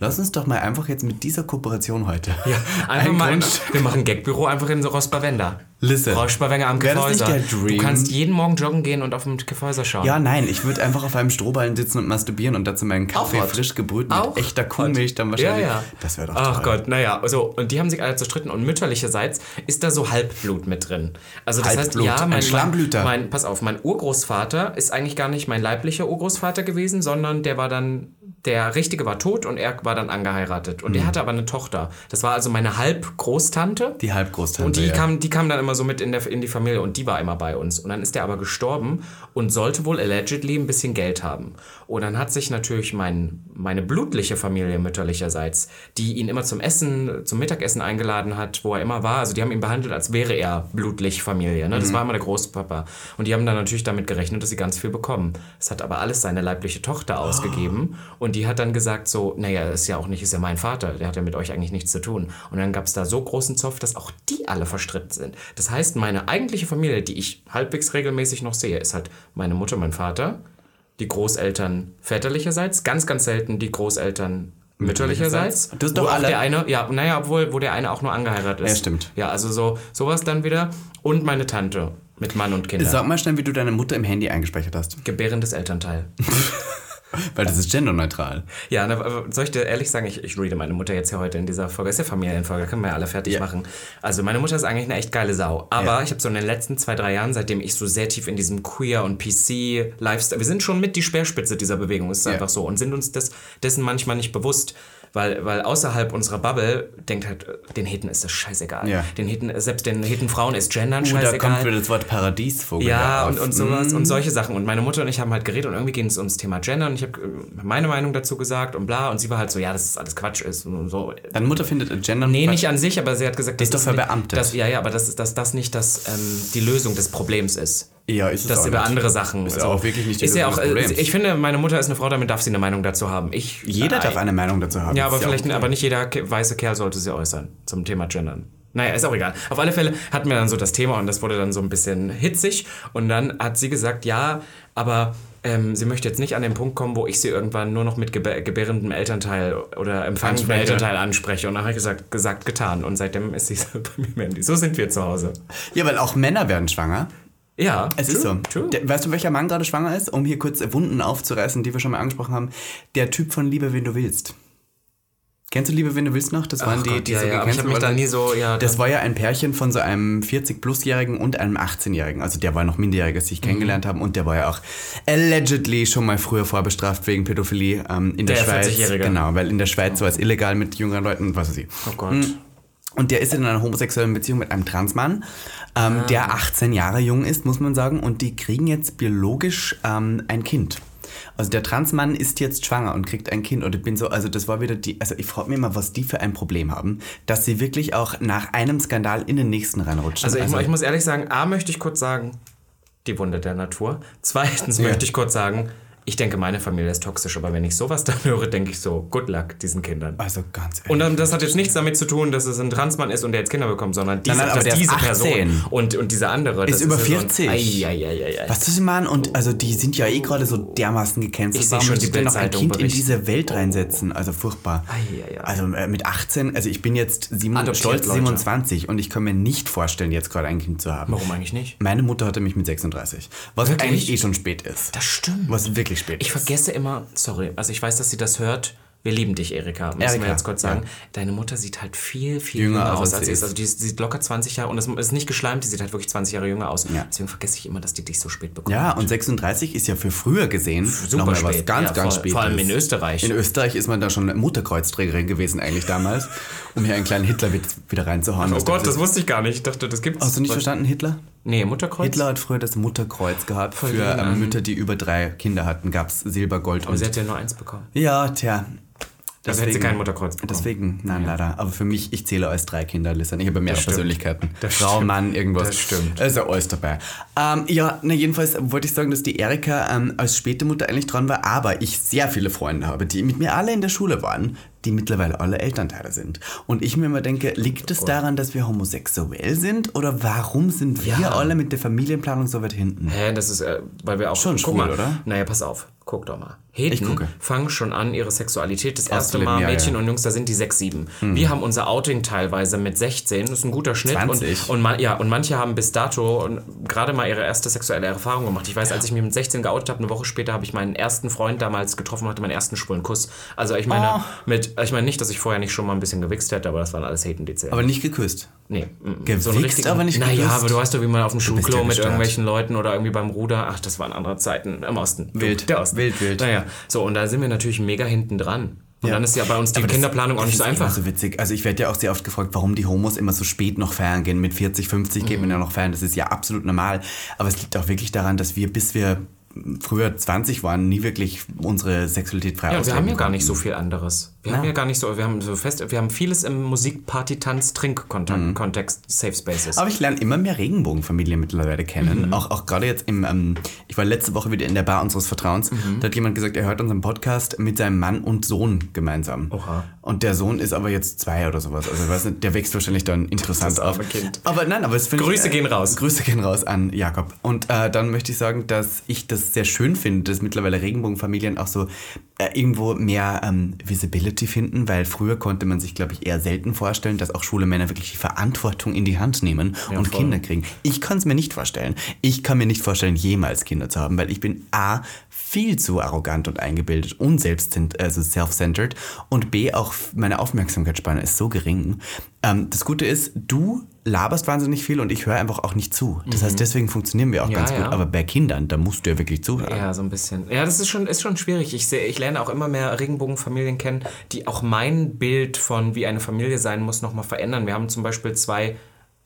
S2: Lass uns doch mal einfach jetzt mit dieser Kooperation heute.
S1: Ja, *laughs* einfach
S2: ein
S1: mal,
S2: Grundstück- *laughs*
S1: wir machen ein Gagbüro einfach in so Rosberwender.
S2: Listen.
S1: Rosberwenger am Gefäuser. Du kannst jeden Morgen joggen gehen und auf dem Gefäuser schauen.
S2: Ja, nein, ich würde einfach auf einem Strohballen sitzen und masturbieren und dazu meinen Kaffee
S1: Auch
S2: frisch gebrüht mit
S1: Auch
S2: echter. Kuhmilch dann wahrscheinlich.
S1: Ja, ja.
S2: Das wäre doch
S1: Ach
S2: toll.
S1: Gott, naja, so, und die haben sich alle zerstritten und mütterlicherseits ist da so Halbblut mit drin. Also das
S2: Halbblut,
S1: heißt, ja,
S2: ein
S1: mein,
S2: Schlammblüter.
S1: Mein, pass auf, mein Urgroßvater ist eigentlich gar nicht mein leiblicher Urgroßvater gewesen, sondern der war dann, der richtige war tot und er war dann angeheiratet. Und
S2: Mhm.
S1: hatte aber eine Tochter. Das war also meine Halbgroßtante.
S2: Die Halbgroßtante.
S1: Und die,
S2: ja.
S1: kam, die kam dann immer so mit in, der, in die Familie und die war immer bei uns. Und dann ist der aber gestorben und sollte wohl allegedly ein bisschen Geld haben. Und dann hat sich natürlich mein, meine blutliche Familie mütterlicherseits, die ihn immer zum Essen, zum Mittagessen eingeladen hat, wo er immer war, also die haben ihn behandelt, als wäre er blutlich Familie. Ne? Das war immer der Großpapa. Und die haben dann natürlich damit gerechnet, dass sie ganz viel bekommen. Es hat aber alles seine leibliche Tochter ausgegeben. Und die hat dann gesagt so, naja, ist ja auch nicht, ist ja mein Vater, der hat ja mit euch eigentlich nichts zu tun. Und dann gab es da so großen Zoff, dass auch die alle verstritten sind. Das heißt, meine eigentliche Familie, die ich halbwegs regelmäßig noch sehe, ist halt meine Mutter, mein Vater, die Großeltern väterlicherseits, ganz, ganz selten die Großeltern mütterlicherseits.
S2: Du
S1: Wo
S2: doch alle-
S1: Der eine, ja, naja, obwohl, wo der eine auch nur angeheiratet ist.
S2: Ja, stimmt.
S1: Ja, also so, sowas dann wieder. Und meine Tante mit Mann und Kindern.
S2: Sag mal schnell, wie du deine Mutter im Handy eingespeichert hast.
S1: Gebärendes Elternteil. *laughs*
S2: Weil das ist genderneutral.
S1: Ja, na, soll ich dir ehrlich sagen, ich, ich reade meine Mutter jetzt hier heute in dieser Folge. Ist ja Familienfolge, können wir ja alle fertig
S2: Ja.
S1: machen. Also meine Mutter ist eigentlich eine echt geile Sau. Aber
S2: Ja.
S1: ich habe so in den letzten zwei, drei Jahren, seitdem ich so sehr tief in diesem Queer- und PC-Lifestyle, wir sind schon mit die Speerspitze dieser Bewegung, ist
S2: Ja.
S1: einfach so. Und sind uns des, dessen manchmal nicht bewusst. Weil, weil außerhalb unserer Bubble denkt halt, äh, den Heten ist das scheißegal.
S2: Ja.
S1: Den Heten, selbst den Heten Frauen ist Gendern
S2: Uh, da
S1: scheißegal.
S2: kommt wieder das Wort Paradiesvogel.
S1: Ja,
S2: auf.
S1: und, und sowas und solche Sachen. Und meine Mutter und ich haben halt geredet und irgendwie ging es ums Thema Gender und ich habe meine Meinung dazu gesagt und bla. Und sie war halt so, ja, dass das alles Quatsch ist und so.
S2: Deine Mutter findet Gender
S1: Nee, nicht an sich, aber sie hat gesagt,
S2: ist doch verbeamtet.
S1: Dass, ja, ja, aber dass, dass das nicht das, ähm, die Lösung des Problems ist.
S2: Ja, ist auch
S1: über
S2: nicht.
S1: andere Sachen.
S2: Ist ja auch wirklich nicht die
S1: ist ja auch, äh. Ich finde, meine Mutter ist eine Frau, damit darf sie eine Meinung dazu haben. Ich,
S2: Jeder
S1: äh,
S2: darf eine Meinung dazu haben.
S1: ja,
S2: Das
S1: aber vielleicht,
S2: okay.
S1: aber nicht jeder weiße Kerl sollte sie äußern zum Thema Gendern. Naja, ist auch egal. Auf alle Fälle hatten wir dann so das Thema und das wurde dann so ein bisschen hitzig. Und dann hat sie gesagt, ja, aber ähm, sie möchte jetzt nicht an den Punkt kommen, wo ich sie irgendwann nur noch mit gebär gebärendem Elternteil oder empfangendem. Elternteil anspreche. Und dann habe ich gesagt, gesagt, getan. Und seitdem ist sie so *laughs* bei mir Mandy. So sind wir zu Hause.
S2: Ja, weil auch Männer werden schwanger.
S1: Ja,
S2: Es ist so.
S1: True.
S2: Der, weißt du, welcher Mann gerade schwanger ist? Um hier kurz Wunden aufzureißen, die wir schon mal angesprochen haben. Der Typ von Liebe, wen du willst. Kennst du Liebe, wen du willst noch? Das waren
S1: Ach
S2: die,
S1: Gott,
S2: die
S1: ja,
S2: so
S1: ja, ich habe mich da nie so, ja,
S2: Das war ja ein Pärchen von so einem 40-Plus-Jährigen und einem 18-Jährigen. Also der war noch minderjährig, als sie sich kennengelernt
S1: Mhm.
S2: haben. Und der war ja auch allegedly schon mal früher vorbestraft wegen Pädophilie ähm, in der,
S1: Der
S2: Schweiz.
S1: 40-Jährige.
S2: Genau, weil in der Schweiz war es illegal mit jüngeren Leuten und was weiß ich.
S1: oh Gott.
S2: Und der ist in einer homosexuellen Beziehung mit einem Transmann, ähm,
S1: Ah.
S2: der 18 Jahre jung ist, muss man sagen. Und die kriegen jetzt biologisch ähm, ein Kind. Also der Transmann ist jetzt schwanger und kriegt ein Kind. Und ich bin so, also das war wieder die, also ich frage mich mal, was die für ein Problem haben, dass sie wirklich auch nach einem Skandal in den nächsten reinrutschen.
S1: Also ich, mu- ich muss ehrlich sagen, A möchte ich kurz sagen, die Wunde der Natur. Zweitens
S2: Ja.
S1: möchte ich kurz sagen, ich denke, meine Familie ist toxisch, aber wenn ich sowas *laughs* dann höre, denke ich so, good luck diesen Kindern.
S2: also ganz ehrlich.
S1: Und ähm, das hat jetzt nichts damit zu tun, dass es ein Transmann ist und der jetzt Kinder bekommt, sondern diese,
S2: Nein, nein, aber
S1: diese
S2: 18.
S1: Person und, und diese andere
S2: Ist über
S1: ja so ein-
S2: 40.
S1: Ei, ei, ei.
S2: Was das machen? Und also die sind ja eh gerade so dermaßen gecancelt.
S1: Ich seh
S2: Warum
S1: schon die
S2: du noch ein Kind in
S1: berichten.
S2: diese Welt reinsetzen? Also furchtbar. Also äh, mit 18, also ich bin jetzt
S1: Adoptiert,
S2: stolz
S1: Leute.
S2: 27 und ich kann mir nicht vorstellen, jetzt gerade ein Kind zu haben.
S1: Warum eigentlich nicht?
S2: Meine Mutter hatte mich mit 36. Was
S1: Wirklich?
S2: eigentlich eh schon spät ist.
S1: Das stimmt.
S2: Was wirklich spät
S1: Ich
S2: ist.
S1: vergesse immer, sorry, also ich weiß, dass sie das hört. Wir lieben dich, Erika, müssen
S2: Erika,
S1: wir jetzt kurz sagen.
S2: ja.
S1: Deine Mutter sieht halt viel, viel
S2: Jünger
S1: jünger,
S2: aus, als sie
S1: ist. Also die sieht locker 20 Jahre und es ist nicht geschleimt, die sieht halt wirklich 20 Jahre jünger aus.
S2: Ja.
S1: Deswegen vergesse ich immer, dass die dich so spät bekommt.
S2: Ja, und 36 ist ja für früher gesehen
S1: Super spät.
S2: was ganz,
S1: Ja,
S2: ganz
S1: voll-
S2: spät.
S1: vor allem in Österreich.
S2: In Österreich ist man da schon Mutterkreuzträgerin gewesen eigentlich damals, um hier einen kleinen Hitlerwitz wieder reinzuhauen.
S1: Oh Gott, das wusste ich gar nicht. Ich dachte, das gibt's.
S2: Hast du nicht
S1: Was-
S2: verstanden, Hitler?
S1: Nee, Mutterkreuz?
S2: Hitler hat früher das Mutterkreuz gehabt. Für
S1: lieb,
S2: ähm,
S1: ähm,
S2: Mütter, die über drei Kinder hatten, gab es Silber, Gold
S1: Aber
S2: und...
S1: sie hat ja nur eins bekommen.
S2: Ja, tja.
S1: Also hätte sie kein Mutterkreuz bekommen.
S2: Deswegen, nein, leider. Aber für mich, ich zähle als drei Kinder, Listen. Ich habe mehrere. Persönlichkeiten.
S1: Das
S2: Frau,
S1: stimmt.
S2: Mann, irgendwas.
S1: Das stimmt.
S2: Also alles dabei. Ähm, ja, na jedenfalls wollte ich sagen, dass die Erika ähm, als späte Mutter eigentlich dran war, aber ich sehr viele Freunde habe, die mit mir alle in der Schule waren, die mittlerweile alle Elternteile sind. Und ich mir immer denke, liegt es daran, dass wir homosexuell sind? Oder warum sind wir
S1: Ja.
S2: alle mit der Familienplanung so weit hinten?
S1: Hä, das ist, äh, weil wir auch
S2: Schon schwul,
S1: mal,
S2: oder?
S1: Naja, pass auf, guck doch mal.
S2: Gucke.
S1: fangen schon an, ihre Sexualität das erste Mal,
S2: ja,
S1: Mädchen
S2: ja.
S1: Und Jungs, da sind die 6, 7. Wir haben unser Outing teilweise mit 16, das ist ein guter Schnitt.
S2: 20.
S1: Und, und, man, ja, und manche haben bis dato gerade mal ihre erste sexuelle Erfahrung gemacht. Ich weiß, als ich mich mit 16 geoutet habe, eine Woche später habe ich meinen ersten Freund damals getroffen und hatte meinen ersten schwulen Kuss. Also ich meine,
S2: Oh.
S1: mit, ich meine nicht, dass ich vorher nicht schon mal ein bisschen gewichst hätte, aber das waren alles Heten, zählen.
S2: Aber nicht geküsst.
S1: Nee, mm,
S2: Gewichst, aber nicht
S1: Naja,
S2: geküsst?
S1: aber du weißt doch, wie man auf dem
S2: bist ja
S1: mit irgendwelchen Leuten oder irgendwie beim Ruder, ach, das waren andere Zeiten im Osten.
S2: Wild,
S1: Der Osten.
S2: wild, wild.
S1: Naja, so, und da sind wir natürlich mega hinten dran. Und
S2: Ja.
S1: dann ist ja bei uns die
S2: Aber das-
S1: Kinderplanung auch
S2: das
S1: nicht so
S2: ist
S1: einfach.
S2: Immer so witzig. Also ich werde ja auch sehr oft gefragt, warum die Homos immer so spät noch feiern gehen. Mit 40, 50 geht
S1: Mhm.
S2: man ja noch feiern. Das ist ja absolut normal. Aber es liegt auch wirklich daran, dass wir, bis wir früher 20 waren, nie wirklich unsere Sexualität frei
S1: Ja, wir haben ja gar nicht so viel anderes. Wir
S2: Na.
S1: haben ja gar nicht so, wir haben so fest, wir haben vieles im Musik, Party, Tanz, Trink-Kontext, Safe Spaces.
S2: Mhm. Aber ich lerne immer mehr Regenbogenfamilien mittlerweile kennen.
S1: Mhm.
S2: Auch, auch gerade jetzt im, ähm, ich war letzte Woche wieder in der Bar unseres Vertrauens.
S1: Mhm.
S2: Da hat jemand gesagt, er hört unseren Podcast mit seinem Mann und Sohn gemeinsam.
S1: Oha.
S2: Und der Sohn ist aber jetzt zwei oder sowas. Also ich weiß nicht, der wächst wahrscheinlich dann interessant auf.
S1: Kind.
S2: Aber nein, aber es finde ich,
S1: Grüße gehen raus.
S2: Grüße gehen raus an Jakob. Und äh, dann möchte ich sagen, dass ich das sehr schön finde, dass mittlerweile Regenbogenfamilien auch so äh, irgendwo mehr ähm, Visibility finden, weil früher konnte man sich, glaube ich, eher selten vorstellen, dass auch schwule Männer wirklich die Verantwortung in die Hand nehmen und
S1: voll.
S2: Kinder kriegen. Ich kann es mir nicht vorstellen. Ich kann mir nicht vorstellen, jemals Kinder zu haben, weil ich bin A, viel zu arrogant und eingebildet und selbst, also self-centered und B, auch meine Aufmerksamkeitsspanne ist so gering. Ähm, das Gute ist, du laberst wahnsinnig viel und ich höre einfach auch nicht zu. Das heißt, deswegen funktionieren wir auch
S1: Mhm. Ja,
S2: ganz gut.
S1: ja.
S2: Aber bei Kindern, da musst du ja wirklich zuhören.
S1: Ja, so ein bisschen. Ja, das ist schon, ist schon schwierig. Ich, sehe, ich lerne auch immer mehr Regenbogenfamilien kennen, die auch mein Bild von wie eine Familie sein muss, nochmal verändern. Wir haben zum Beispiel zwei,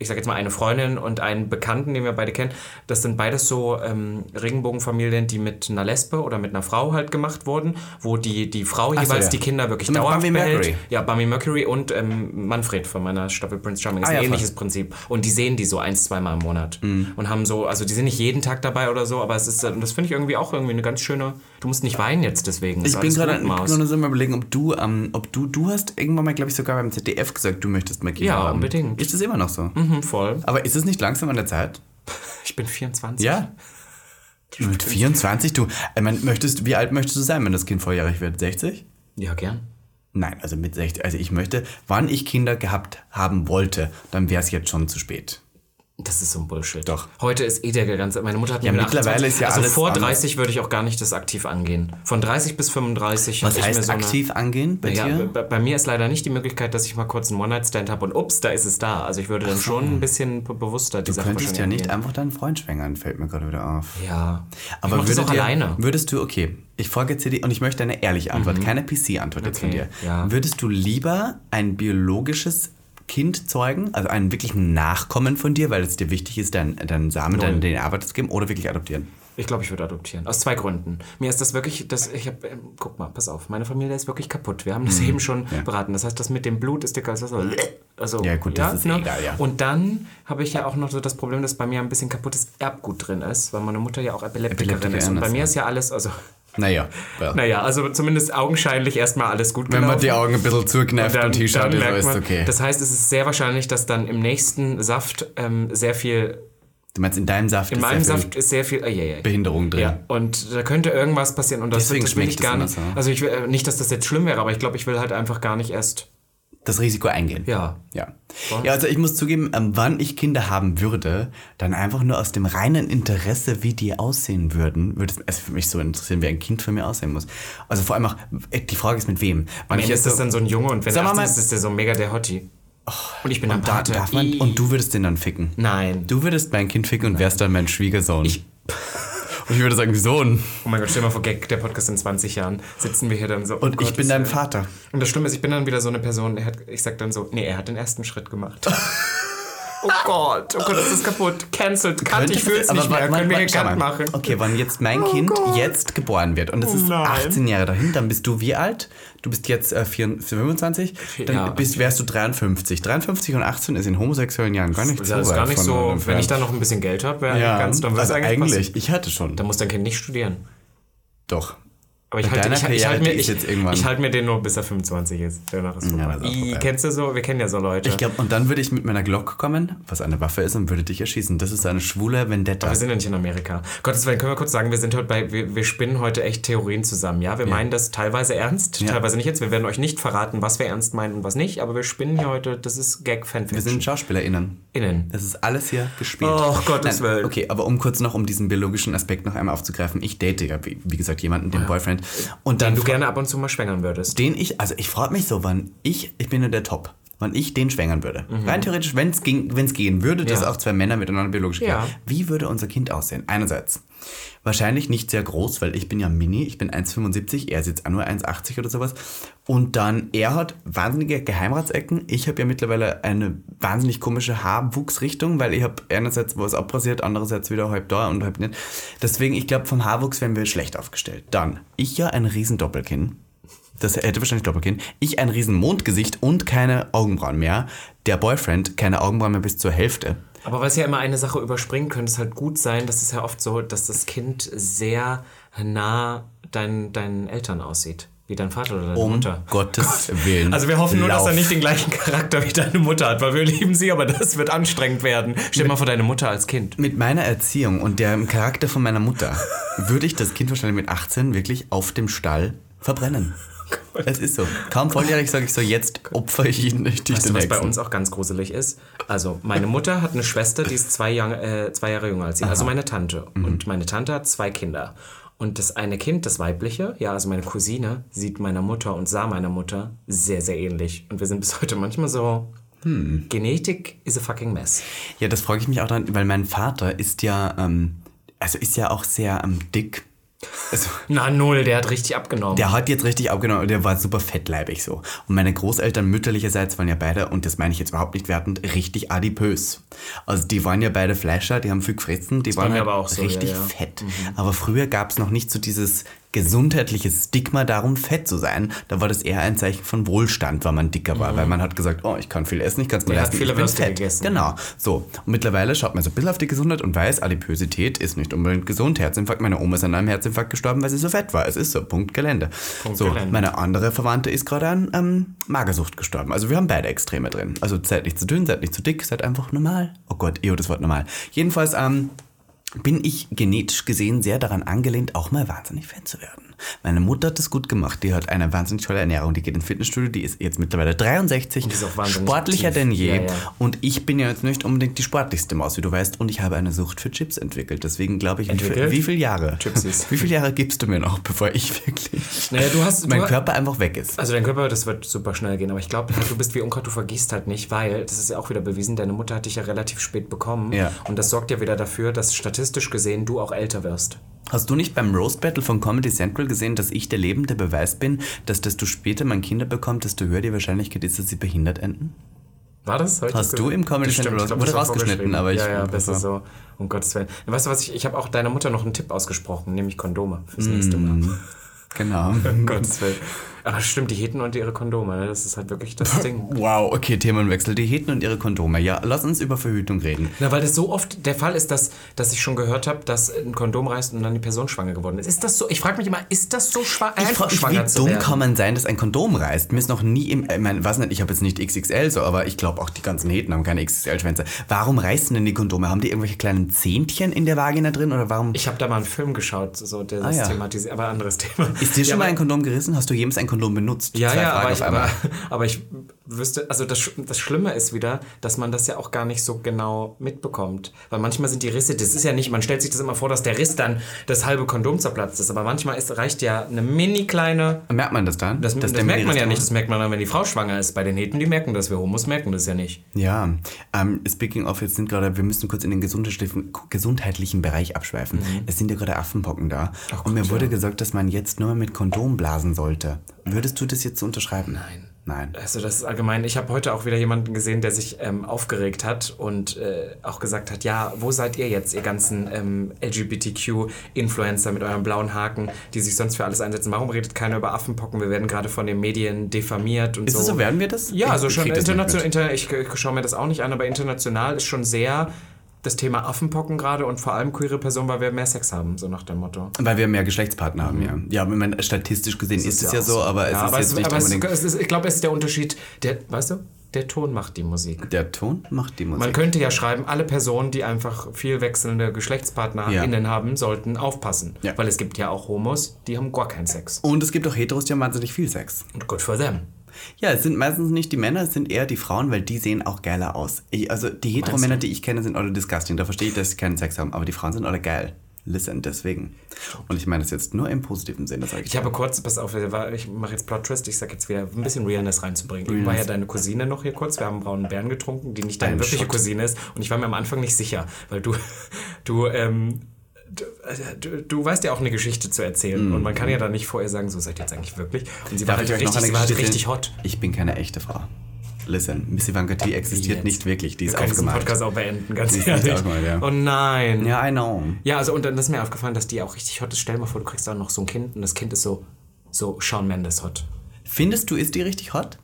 S1: ich sage jetzt mal eine Freundin und einen Bekannten, den wir beide kennen. Das sind beides so ähm, Regenbogenfamilien, die mit einer Lesbe oder mit einer Frau halt gemacht wurden, wo die, die Frau
S2: so,
S1: jeweils
S2: ja.
S1: die Kinder wirklich
S2: So
S1: dauerhaft
S2: Bummy
S1: behält.
S2: Mercury.
S1: Ja, Bummy Mercury und ähm, Manfred von meiner Staffel Prince Charming. Das ist
S2: Ah,
S1: ein
S2: ja,
S1: ähnliches Prinzip. Und die sehen die so eins, zweimal im Monat.
S2: Mhm.
S1: Und haben so, also die sind nicht jeden Tag dabei oder so, aber es ist, äh, das finde ich irgendwie auch irgendwie eine ganz schöne. Du musst nicht weinen jetzt deswegen.
S2: Ich bin gerade nur so mal überlegen, ob du, ähm, ob du, du hast irgendwann mal, glaube ich, sogar beim ZDF gesagt, du möchtest mal Kinder
S1: Ja,
S2: haben.
S1: unbedingt.
S2: Ist das immer noch so?
S1: Mhm, voll.
S2: Aber ist es nicht langsam an der Zeit? *laughs*
S1: Ich bin 24.
S2: Ja. *laughs* Mit 24, du, ich mein, möchtest, wie alt möchtest du sein, wenn das Kind volljährig wird? 60?
S1: Ja, gern.
S2: Nein, also mit 60. Also ich möchte, wann ich Kinder gehabt haben wollte, dann wäre es jetzt schon zu spät.
S1: Das ist so ein Bullshit.
S2: Doch.
S1: Heute ist eh der ganze. Meine Mutter hat
S2: Ja,
S1: mir mit
S2: mittlerweile
S1: 28
S2: ist ja
S1: Also
S2: alles
S1: vor
S2: anders.
S1: 30 würde ich auch gar nicht das aktiv angehen. Von 30 bis 35
S2: Was
S1: hab ich mir
S2: heißt
S1: so eine-
S2: aktiv angehen bei
S1: Ja,
S2: dir?
S1: bei, bei mir ist leider nicht die Möglichkeit, dass ich mal kurz einen One-Night-Stand habe und ups, da ist es da. Also ich würde dann schon ein bisschen be- bewusster die
S2: Du
S1: Sache
S2: könntest ja nicht einfach deinen Freund schwängern, fällt mir gerade wieder auf.
S1: Ja.
S2: Aber
S1: ich mach das
S2: würde
S1: auch
S2: dir,
S1: alleine.
S2: Würdest du, okay, ich frage jetzt dir die, und ich möchte eine ehrliche Antwort, keine PC-Antwort jetzt von
S1: Okay,
S2: dir.
S1: ja.
S2: Würdest du lieber ein biologisches Kind zeugen, also einen wirklichen Nachkommen von dir, weil es dir wichtig ist, deinen dein Samen, deinen DNA weiterzugeben, oder wirklich adoptieren?
S1: Ich glaube, ich würde adoptieren. Aus zwei Gründen. Mir ist das wirklich, das, ich habe, ähm, guck mal, pass auf, meine Familie ist wirklich kaputt. Wir haben das eben schon beraten. Das heißt, das mit dem Blut ist dicker als das. Also,
S2: Ja, gut, das ist eh egal, ja.
S1: Und dann habe ich ja auch noch so das Problem, dass bei mir ein bisschen kaputtes Erbgut drin ist, weil meine Mutter ja auch Epileptikerin ist. Und
S2: Epileptikerin
S1: bei mir
S2: ja.
S1: ist ja alles, also,
S2: Naja, ja.
S1: naja, also zumindest augenscheinlich erstmal alles gut
S2: wenn man
S1: gelaufen.
S2: die Augen ein bisschen zukneift und, hinschaut, ist
S1: merkt
S2: alles
S1: man-
S2: okay.
S1: Das heißt, es ist sehr wahrscheinlich, dass dann im nächsten Saft ähm, sehr viel,
S2: du meinst, in deinem Saft
S1: in
S2: ist
S1: meinem
S2: sehr viel
S1: Saft ist sehr viel, äh, ja, ja,
S2: Behinderung drin.
S1: Ja, und da könnte irgendwas passieren und das,
S2: Deswegen
S1: das will ich gar nicht.
S2: so.
S1: Also ich will äh, nicht, dass das jetzt schlimm wäre, aber ich glaube, ich will halt einfach gar nicht erst.
S2: Das Risiko eingehen.
S1: Ja.
S2: Ja. ja, also ich muss zugeben, ähm, wann ich Kinder haben würde, dann einfach nur aus dem reinen Interesse, wie die aussehen würden, würde es für mich so interessieren, wie ein Kind von mir aussehen muss. Also vor allem auch, äh, die Frage ist mit wem. Wann
S1: Ende ist das dann so ein Junge und wenn er
S2: mal,
S1: 18 ist, ist der so mega der Hottie. und ich bin am
S2: und, da,
S1: Pate.
S2: darf man,
S1: Ih.
S2: und du würdest den dann ficken.
S1: Nein.
S2: Du würdest mein Kind ficken und wärst dann mein Schwiegersohn. *laughs* und ich würde sagen, Sohn.
S1: Oh mein Gott, stell dir mal vor, Gag, der Podcast in 20 Jahren. Sitzen wir hier dann so.
S2: Und
S1: oh
S2: ich bin dein. Vater.
S1: Und das Schlimme ist, ich bin dann wieder so eine Person, hat, ich sag dann so, nee, er hat den ersten Schritt gemacht. *laughs* oh Gott, oh Gott, das ist kaputt. Cancelled. Cut, ich fühl's
S2: Aber
S1: nicht mehr.
S2: warte,
S1: Können wir
S2: schau
S1: Cut machen?
S2: Okay, wenn jetzt mein Kind jetzt geboren wird und es ist
S1: nein.
S2: 18 Jahre dahin, dann bist du wie alt? Du bist jetzt äh, 24, 25, dann
S1: Ja.
S2: bist, wärst du 53. 53 und 18 ist in homosexuellen Jahren gar nicht
S1: Das
S2: so
S1: ist
S2: weit
S1: gar nicht so, wenn ich da noch ein bisschen Geld habe, wäre
S2: ja,
S1: ganz, dann würde
S2: also
S1: es eigentlich,
S2: eigentlich,
S1: passen.
S2: ich hatte schon.
S1: Dann muss dein Kind nicht studieren.
S2: Doch.
S1: Aber ich halte ich, ich halt mir, ich, ich halt mir den nur bis er 25 ist. Danach ist vorbei.
S2: auch
S1: I, kennst du so? Wir kennen ja so Leute.
S2: Ich glaube, und dann würde ich mit meiner Glock kommen, was eine Waffe ist, und würde dich erschießen. Das ist eine schwule Vendetta.
S1: wir sind ja nicht in Amerika. Gottes Willen, können wir kurz sagen, wir sind heute bei, wir, wir spinnen heute echt Theorien zusammen, ja? Wir meinen das teilweise ernst,
S2: Ja.
S1: teilweise nicht jetzt. Wir werden euch nicht verraten, was wir ernst meinen und was nicht, aber wir spinnen hier heute, das ist
S2: Wir
S1: Gag-Fanfiction.
S2: sind SchauspielerInnen.
S1: Innen.
S2: Das ist alles hier gespielt.
S1: Oh, Gottes
S2: Nein,
S1: Willen.
S2: Okay, aber um kurz noch um diesen biologischen Aspekt noch einmal aufzugreifen. Ich date ja, wie, wie gesagt, jemanden, den Boyfriend. Und dann
S1: Den du gerne ab und zu mal schwängern würdest.
S2: den ich, also ich frage mich so, wann ich, ich bin ja der Top, wann ich den schwängern würde. Rein theoretisch, wenn es gehen würde, dass
S1: Mhm. Ja.
S2: auch zwei Männer miteinander biologisch
S1: Ja.
S2: gehen. Wie würde unser Kind aussehen? Einerseits, wahrscheinlich nicht sehr groß, weil ich bin ja mini, ich bin 1,75, er ist jetzt nur 1,80 oder sowas. Und dann, er hat wahnsinnige Geheimratsecken. Ich habe ja mittlerweile eine wahnsinnig komische Haarwuchsrichtung, weil ich habe einerseits was abrasiert, andererseits wieder halb da und halb nicht. Deswegen, ich glaube, vom Haarwuchs wären wir schlecht aufgestellt. Dann, ich ja ein riesen Doppelkinn. Das hätte wahrscheinlich Doppelkinn. Ich ein riesen Mondgesicht und keine Augenbrauen mehr. Der Boyfriend keine Augenbrauen mehr bis zur Hälfte.
S1: Aber weil es ja immer eine Sache überspringen könnte, es halt gut sein, dass es ja oft so, dass das Kind sehr nah dein, deinen Eltern aussieht. Wie dein Vater oder deine
S2: Um
S1: Mutter.
S2: Gottes *laughs* Willen.
S1: Also wir hoffen nur, dass er
S2: Lauf.
S1: nicht den gleichen Charakter wie deine Mutter hat, weil wir lieben sie, aber das wird anstrengend werden. Stell mal vor, deine Mutter als Kind.
S2: Mit meiner Erziehung und dem Charakter von meiner Mutter *laughs* würde ich das Kind wahrscheinlich mit 18 wirklich auf dem Stall verbrennen. Es ist so. Kaum volljährig sage ich so, jetzt opfer ich ihn nicht
S1: Weißt
S2: den
S1: du, was bei uns auch ganz gruselig ist? Also, meine Mutter hat eine Schwester, die ist zwei Jahre, äh, zwei Jahre jünger als sie, also meine Tante.
S2: Mhm.
S1: Und meine Tante hat zwei Kinder. Und das eine Kind, das weibliche, ja, also meine Cousine, sieht meiner Mutter und sah meiner Mutter sehr, sehr ähnlich. Und wir sind bis heute manchmal so.
S2: Hm.
S1: Genetik is a fucking mess.
S2: Ja, das frage ich mich auch dann, weil mein Vater ist ja, ähm, also ist ja auch sehr ähm, dick. Also, *laughs*
S1: Na, null, der hat richtig abgenommen.
S2: der hat jetzt richtig abgenommen und der war super fettleibig so. Und meine Großeltern mütterlicherseits waren ja beide, und das meine ich jetzt überhaupt nicht wertend, richtig adipös. Also die waren ja beide Fleischer, die haben viel gefressen, die waren
S1: mir
S2: halt
S1: aber auch so,
S2: richtig
S1: ja, ja.
S2: fett. Aber früher gab es noch nicht so dieses gesundheitliche Stigma darum, fett zu sein. Da war das eher ein Zeichen von Wohlstand, weil man dicker war. Weil man hat gesagt, oh, ich kann viel essen, ich kann es mir leisten, ich bin fett.
S1: gegessen.
S2: Genau. So. Und mittlerweile schaut man so ein bisschen auf die Gesundheit und weiß, Adipösität ist nicht unbedingt gesund. Herzinfarkt, meine Oma ist an einem Herzinfarkt gestorben, weil sie so fett war. Es ist so, Punkt Gelände.
S1: Punkt
S2: so,
S1: Gelände.
S2: meine andere Verwandte ist gerade an ähm, Magersucht gestorben. Also wir haben beide Extreme drin. Also seid nicht zu dünn, seid nicht zu dick, seid einfach normal. Oh Gott, eho, das Wort normal. Jedenfalls, ähm, bin ich genetisch gesehen sehr daran angelehnt, auch mal wahnsinnig fett zu werden. Meine Mutter hat das gut gemacht. Die hat eine wahnsinnig tolle Ernährung. Die geht ins Fitnessstudio. Die ist jetzt mittlerweile 63.
S1: die ist auch wahnsinnig
S2: sportlicher
S1: aktiv.
S2: denn je.
S1: Ja, ja.
S2: Und ich bin ja jetzt nicht unbedingt die sportlichste Maus, wie du weißt. Und ich habe eine Sucht für Chips entwickelt. Deswegen glaube ich,
S1: Entwickelt?
S2: wie viele Jahre?
S1: Chipsies.
S2: Wie viele Jahre gibst du mir noch, bevor ich wirklich
S1: Naja, du hast.
S2: mein
S1: du,
S2: Körper einfach weg ist?
S1: Also dein Körper, das wird super schnell gehen, aber ich glaube, du bist wie Unkraut, du vergisst halt nicht, weil, das ist ja auch wieder bewiesen, deine Mutter hat dich ja relativ spät bekommen
S2: Ja.
S1: und das sorgt ja wieder dafür, dass statistisch gesehen du auch älter wirst.
S2: Hast du nicht beim Roast Battle von Comedy Central gesehen, dass ich der lebende Beweis bin, dass desto später man Kinder bekommt, desto höher die Wahrscheinlichkeit ist, dass sie behindert enden?
S1: War das? Ich
S2: Hast du im Comedy
S1: stimmt,
S2: Central
S1: ich glaub,
S2: wurde rausgeschnitten, aber ich-
S1: Ja, ja, besser so. Um Gottes Willen. Weißt du was, ich, ich habe auch deiner Mutter noch einen Tipp ausgesprochen, nämlich Kondome fürs nächste Mal.
S2: Genau. *laughs*
S1: Um Gottes Willen. Aber stimmt, Diäten und ihre Kondome, ne? das ist halt wirklich das Ding. *laughs*
S2: Wow, okay, Themenwechsel. Diäten und ihre Kondome. Ja, lass uns über Verhütung reden.
S1: Na, weil das so oft der Fall ist, dass, dass ich schon gehört habe, dass ein Kondom reißt und dann die Person schwanger geworden ist. Ist das so? Ich frage mich immer, ist das so schwa
S2: Ich
S1: einfach schwanger
S2: wie dumm
S1: werden?
S2: kann man sein, dass ein Kondom reißt? Mir ist noch nie im, ich meine, weiß nicht, ich habe jetzt nicht XXL so, aber ich glaube auch die ganzen Heten haben keine XXL-Schwänze. Warum reißen denn die Kondome? Haben die irgendwelche kleinen Zähnchen in der Vagina drin oder warum?
S1: Ich habe da mal einen Film geschaut, so der
S2: Ah,
S1: das
S2: ja.
S1: thematisiert, aber anderes *laughs* Thema.
S2: ist dir schon
S1: ja,
S2: mal
S1: aber-
S2: ein Kondom gerissen? Hast du jemals ein Kondom benutzt?
S1: Ja, ja, aber ich, aber, *laughs* aber ich wüsste, also das, das Schlimme ist wieder, dass man das ja auch gar nicht so genau mitbekommt. Weil manchmal sind die Risse, das ist ja nicht, man stellt sich das immer vor, dass der Riss dann das halbe Kondom zerplatzt ist. Aber manchmal ist, reicht ja eine mini kleine.
S2: Merkt man das dann?
S1: Das, das merkt man ja nicht, das merkt man dann, wenn die Frau schwanger ist. Bei den Heten, die merken das, wir Homos merken das ja nicht.
S2: Ja, ähm, speaking of, jetzt sind gerade, wir müssen kurz in den gesundheitlichen, Bereich abschweifen. Es sind ja gerade Affenpocken da. und mir
S1: Gott,
S2: wurde
S1: ja.
S2: gesagt, dass man jetzt nur mit Kondom blasen sollte. Würdest du das jetzt unterschreiben?
S1: Nein.
S2: Nein.
S1: Also das ist allgemein. Ich habe heute auch wieder jemanden gesehen, der sich ähm, aufgeregt hat und äh, auch gesagt hat, ja, wo seid ihr jetzt, ihr ganzen ähm, LGBTQ-Influencer mit eurem blauen Haken, die sich sonst für alles einsetzen? Warum redet keiner über Affenpocken? Wir werden gerade von den Medien diffamiert und
S2: Ist
S1: so.
S2: es so, werden wir das?
S1: Ja, also
S2: ich
S1: schon international. Inter, ich, ich schaue mir das auch nicht an, aber international ist schon sehr das Thema Affenpocken gerade und vor allem queere Personen, weil wir mehr Sex haben, so nach dem Motto.
S2: Weil wir mehr Geschlechtspartner haben, ja. Ja, aber ich meine, statistisch gesehen ist, es ja
S1: auch
S2: so, aber es
S1: Ja,
S2: ist
S1: aber
S2: jetzt nicht
S1: aber es,
S2: unbedingt...
S1: es ist, ich glaube, es ist der Unterschied, der, weißt du, der Ton macht die Musik.
S2: der Ton macht die Musik.
S1: Man könnte ja schreiben, alle Personen, die einfach viel wechselnde GeschlechtspartnerInnen haben, sollten aufpassen.
S2: Ja.
S1: Weil es gibt ja auch Homos, die haben gar keinen Sex.
S2: Und es gibt auch Heteros, die haben wahnsinnig viel Sex.
S1: Und good for them.
S2: Ja, es sind meistens nicht die Männer, es sind eher die Frauen, weil die sehen auch geiler aus. Ich, also die Heteromänner, die ich kenne, sind alle disgusting. Da verstehe ich, dass sie keinen Sex haben, aber die Frauen sind alle geil. Listen, deswegen. Und ich meine das jetzt nur im positiven Sinne, sage ich.
S1: Ich habe kurz, pass auf, ich mache jetzt Plot Twist, ich sag jetzt wieder ein bisschen Realness reinzubringen. Eben war ja deine Cousine noch hier kurz, wir haben braunen Bären getrunken, die nicht deine
S2: Ein
S1: wirkliche
S2: Shot.
S1: Cousine ist. Und ich war mir am Anfang nicht sicher, weil du, *laughs* du, ähm, Du, du, du weißt ja auch eine Geschichte zu erzählen und man kann ja da nicht vorher sagen, so seid ihr jetzt eigentlich wirklich. Und sie war halt, richtig, sie war halt richtig hot.
S2: Ich bin keine echte Frau. Listen, Miss Ivanka T existiert nicht wirklich, die ist
S1: Wir
S2: aufgemalt.
S1: Podcast auch beenden, ganz
S2: Die
S1: ehrlich.
S2: ja.
S1: Oh nein.
S2: Ja, I know.
S1: Ja, also und dann ist mir aufgefallen, dass die auch richtig hot ist. Stell dir mal vor, du kriegst auch noch so ein Kind und das Kind ist so, so Shawn Mendes hot.
S2: Findest du, ist die richtig hot?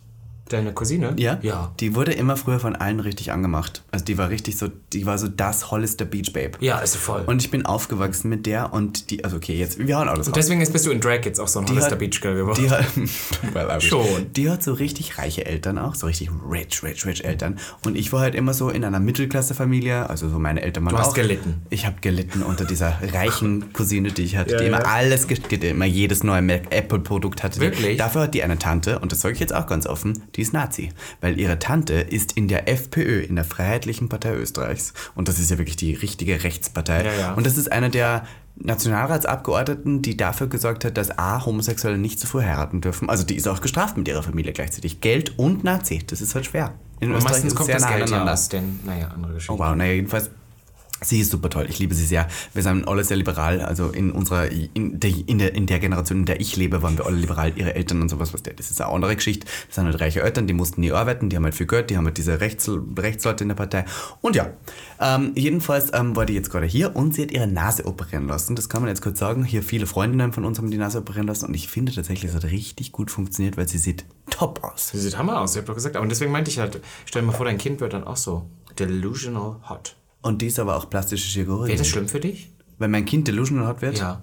S1: Deine Cousine?
S2: Ja?
S1: Ja.
S2: Die wurde immer früher von allen richtig angemacht. Also die war richtig so, die war so das Hollister Beach Babe.
S1: Ja, ist voll.
S2: Und ich bin aufgewachsen mit der und die, also okay, jetzt, wir hauen alles raus.
S1: Deswegen ist, bist du in Drag jetzt auch so ein Hollister
S2: hat-
S1: Beach Girl geworden.
S2: Die hat, *laughs* well.
S1: Schon.
S2: Die hat so richtig reiche Eltern auch, so richtig rich, rich, rich Eltern. Und ich war halt immer so in einer Mittelklasse-Familie, also so meine Eltern waren
S1: Du hast
S2: auch.
S1: gelitten.
S2: Ich habe gelitten unter dieser reichen *laughs* Cousine, die ich hatte,
S1: Ja,
S2: die immer
S1: ja.
S2: alles, die immer jedes neue Mac- Apple-Produkt hatte.
S1: Wirklich?
S2: Dafür hat die eine Tante, und das sage ich jetzt auch ganz offen, die ist Nazi. Weil ihre Tante ist in der FPÖ, in der Freiheitlichen Partei Österreichs. Und das ist ja wirklich die richtige Rechtspartei.
S1: Ja, ja.
S2: Und das ist einer der Nationalratsabgeordneten, die dafür gesorgt hat, dass A, Homosexuelle nicht zu früh heiraten dürfen. Also die ist auch gestraft mit ihrer Familie gleichzeitig. Geld und Nazi, das ist halt schwer. In
S1: Aber
S2: Österreich
S1: meistens kommt
S2: sehr
S1: das
S2: nah
S1: Geld ja aus den, naja, andere Geschichten.
S2: Oh wow, naja, jedenfalls, sie ist super toll. Ich liebe sie sehr. Wir sind alle sehr liberal. Also in unserer, in der, in der, in der Generation, in der ich lebe, waren wir alle liberal. Ihre Eltern und sowas, was der, das ist eine andere Geschichte. Das sind halt reiche Eltern, die mussten nie arbeiten, die haben halt viel Geld, die haben halt diese Rechts, Rechtsleute in der Partei. Und ja, ähm, jedenfalls ähm, war die jetzt gerade hier und sie hat ihre Nase operieren lassen. Das kann man jetzt kurz sagen. Hier viele Freundinnen von uns haben die Nase operieren lassen und ich finde tatsächlich, es hat richtig gut funktioniert, weil sie sieht top aus.
S1: Sie sieht Hammer aus, ich hab doch gesagt. Aber deswegen meinte ich halt, stell dir mal vor, dein Kind wird dann auch so delusional hot.
S2: Und die ist aber auch plastische Chirurgin.
S1: Wäre das schlimm für dich?
S2: Wenn mein Kind delusional hot wird?
S1: Ja.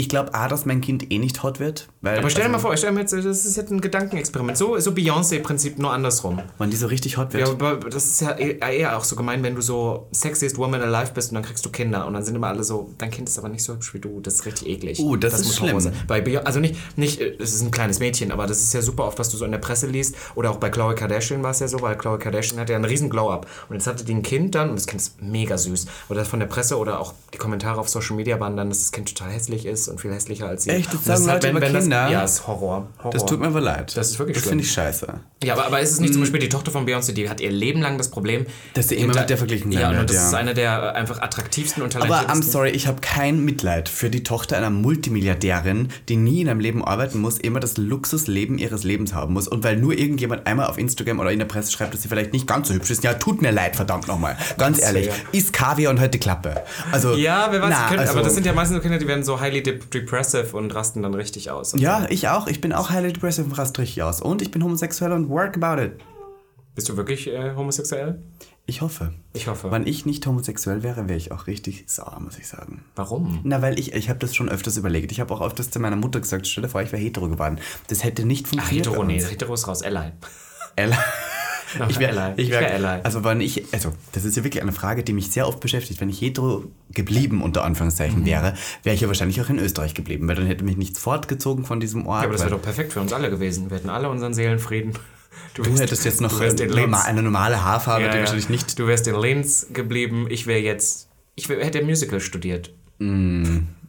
S2: Ich glaube A, dass mein Kind eh nicht hot wird. Weil,
S1: Aber stell dir
S2: also,
S1: mal vor, stell mal jetzt, das ist jetzt ein Gedankenexperiment. So, so Beyoncé-Prinzip, nur andersrum.
S2: Wenn die so richtig hot wird.
S1: Ja, aber das ist ja eher eher auch so gemein, wenn du so sexiest woman alive bist und dann kriegst du Kinder und dann sind immer alle so, dein Kind ist aber nicht so hübsch wie du, das ist richtig eklig.
S2: Uh, das ist
S1: muss
S2: schlimm.
S1: Sein. Bei Beyon- also nicht, nicht, es ist ein kleines Mädchen, aber das ist ja super oft, was du so in der Presse liest oder auch bei Khloe Kardashian war es ja so, weil Khloe Kardashian hat ja einen riesen Glow-Up und jetzt hatte die ein Kind dann und das Kind ist mega süß oder von der Presse oder auch die Kommentare auf Social Media waren dann, dass das Kind total hässlich ist und viel hässlicher als sie.
S2: Echt? Das
S1: Und
S2: sagen
S1: ist
S2: Leute über Kinder?
S1: Das, ja, ist Horror. Horror.
S2: das tut mir aber leid.
S1: Das ist wirklich
S2: Das finde ich scheiße.
S1: Ja, aber, aber ist es nicht zum Beispiel die Tochter von Beyoncé, die hat ihr Leben lang das Problem,
S2: Dass sie immer mit der verglichen
S1: Ja,
S2: werden
S1: und
S2: wird,
S1: das
S2: ja.
S1: ist eine der einfach attraktivsten und
S2: Aber I'm sorry, ich habe kein Mitleid für die Tochter einer Multimilliardärin, die nie in einem Leben arbeiten muss, immer das Luxusleben ihres Lebens haben muss. Und weil nur irgendjemand einmal auf Instagram oder in der Presse schreibt, dass sie vielleicht nicht ganz so hübsch ist, ja, tut mir leid, verdammt nochmal. Ganz ehrlich,
S1: ja.
S2: isst Kaviar und die Klappe. Also,
S1: ja, wer weiß,
S2: na,
S1: können,
S2: also,
S1: aber das sind ja meistens so Kinder, die werden so highly de depressive und rasten dann richtig aus. Und
S2: Ja, ich auch. Ich bin auch highly depressive und rast richtig aus. Und ich bin homosexuell und work about it.
S1: Bist du wirklich äh, homosexuell?
S2: Ich hoffe.
S1: Ich hoffe.
S2: Wenn ich nicht homosexuell wäre, wäre ich auch richtig sauer, muss ich sagen.
S1: Warum?
S2: Na, weil ich, ich habe das schon öfters überlegt. Ich habe auch öfters zu meiner Mutter gesagt, stell dir vor, ich wäre hetero geworden. Das hätte nicht
S1: Ach,
S2: funktioniert.
S1: hetero,
S2: bei
S1: nee, hetero ist raus, Ally.
S2: Ella. *laughs* *laughs* Ich wäre
S1: Ally.
S2: ich
S1: Ich
S2: wär,
S1: Ally.
S2: Also wenn ich, also das ist ja wirklich eine Frage, die mich sehr oft beschäftigt. Wenn ich hetero geblieben, unter
S1: Mhm.
S2: Anführungszeichen, wäre, wäre ich ja wahrscheinlich auch in Österreich geblieben, weil dann hätte mich nichts fortgezogen von diesem Ort.
S1: Ja, aber das wäre doch perfekt für uns alle gewesen. Wir hätten alle unseren Seelenfrieden. *laughs*
S2: du hättest jetzt noch
S1: du
S2: eine normale Haarfarbe,
S1: Ja,
S2: die wahrscheinlich nicht
S1: Du wärst in Linz geblieben. Ich wäre jetzt. Ich wär, hätte Musical studiert.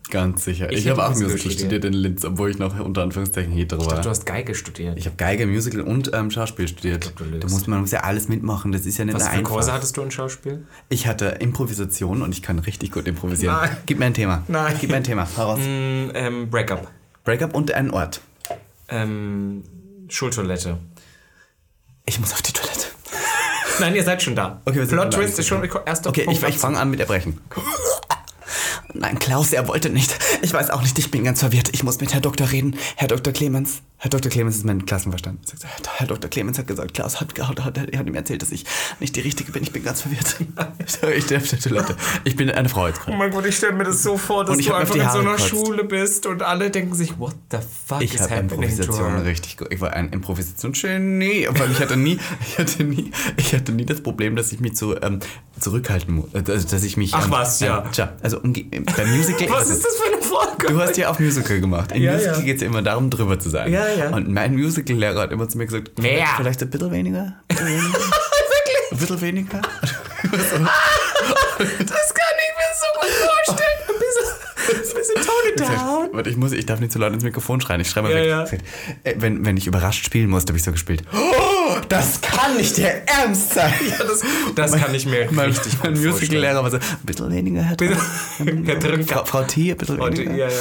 S2: Ganz sicher.
S1: Ich
S2: Ich, habe auch
S1: Musical
S2: Musical studiert in Linz, obwohl ich noch unter Anführungszeichen hetero war.
S1: Du hast Geige studiert.
S2: Ich habe Geige, Musical und ähm, Schauspiel studiert.
S1: glaub, du lügst.
S2: da muss man muss ja alles mitmachen. Das ist ja nicht
S1: Was für
S2: einfach.
S1: Kurse hattest du in Schauspiel?
S2: Ich hatte Improvisation und ich kann richtig gut improvisieren.
S1: Nein.
S2: Gib mir ein Thema.
S1: Nein.
S2: Gib mir ein Thema. Heraus.
S1: Mm, ähm, Breakup.
S2: Breakup und einen Ort.
S1: Ähm, Schultoilette.
S2: Ich muss auf die Toilette.
S1: Nein, ihr seid schon da.
S2: Okay, wir sind
S1: Plot. Twist ist schon erster
S2: Okay,
S1: Punkt.
S2: ich, ich fange an mit Erbrechen. Nein, Klaus, er wollte nicht. Ich weiß auch nicht, ich bin ganz verwirrt. Ich muss mit Herr Doktor reden. Herr Dr. Clemens. Herr Dr. Clemens ist mein Klassenverstand. Herr- Dr. Clemens hat gesagt, Klaus hat, hat, hat, er hat ihm erzählt, dass ich nicht die Richtige bin. Ich bin ganz verwirrt. *laughs* Ich Toilette. Ich bin eine Frau jetzt
S1: Oh
S2: gerade.
S1: mein Gott, ich stelle mir das so vor, dass du einfach in so einer
S2: gekotzt.
S1: Schule bist und alle denken sich, what the fuck
S2: Ich
S1: is happening to
S2: Improvisation richtig gut. Ich war ein Improvisationsgenie, weil ich hatte nie, *laughs* ich hatte nie, ich hatte nie das Problem, dass ich mich so ähm, zurückhalten muss, also dass ich mich.
S1: Ach
S2: ähm,
S1: was, ja.
S2: Tja, also beim Musical. *laughs*
S1: Was ist das für eine Folge?
S2: Du hast ja auch Musical gemacht. In
S1: Ja,
S2: Musical
S1: ja.
S2: geht es ja immer darum, drüber zu sein.
S1: Ja, ja.
S2: Und mein Musical-Lehrer hat immer zu mir gesagt,
S1: Mehr.
S2: vielleicht ein bisschen weniger. *laughs* Ein bisschen weniger. Ein bisschen weniger.
S1: Das kann ich mir so gut vorstellen. *laughs* Bisschen, ein bisschen tone down.
S2: Warte, ich, muss, ich darf nicht zu laut ins Mikrofon schreien. Ich schreibe mal
S1: Ja,
S2: weg.
S1: ja.
S2: Äh, Wenn, wenn ich überrascht spielen musste, habe ich so gespielt. Oh, das kann nicht der Ernst sein. *laughs*
S1: Ja, das, das kann ich mir
S2: mein,
S1: richtig
S2: mein
S1: gut
S2: Musical-Lehrer war so, ein bisschen weniger, Herr. Frau, Frau T, ein bisschen
S1: Frau
S2: weniger.
S1: ja, ja.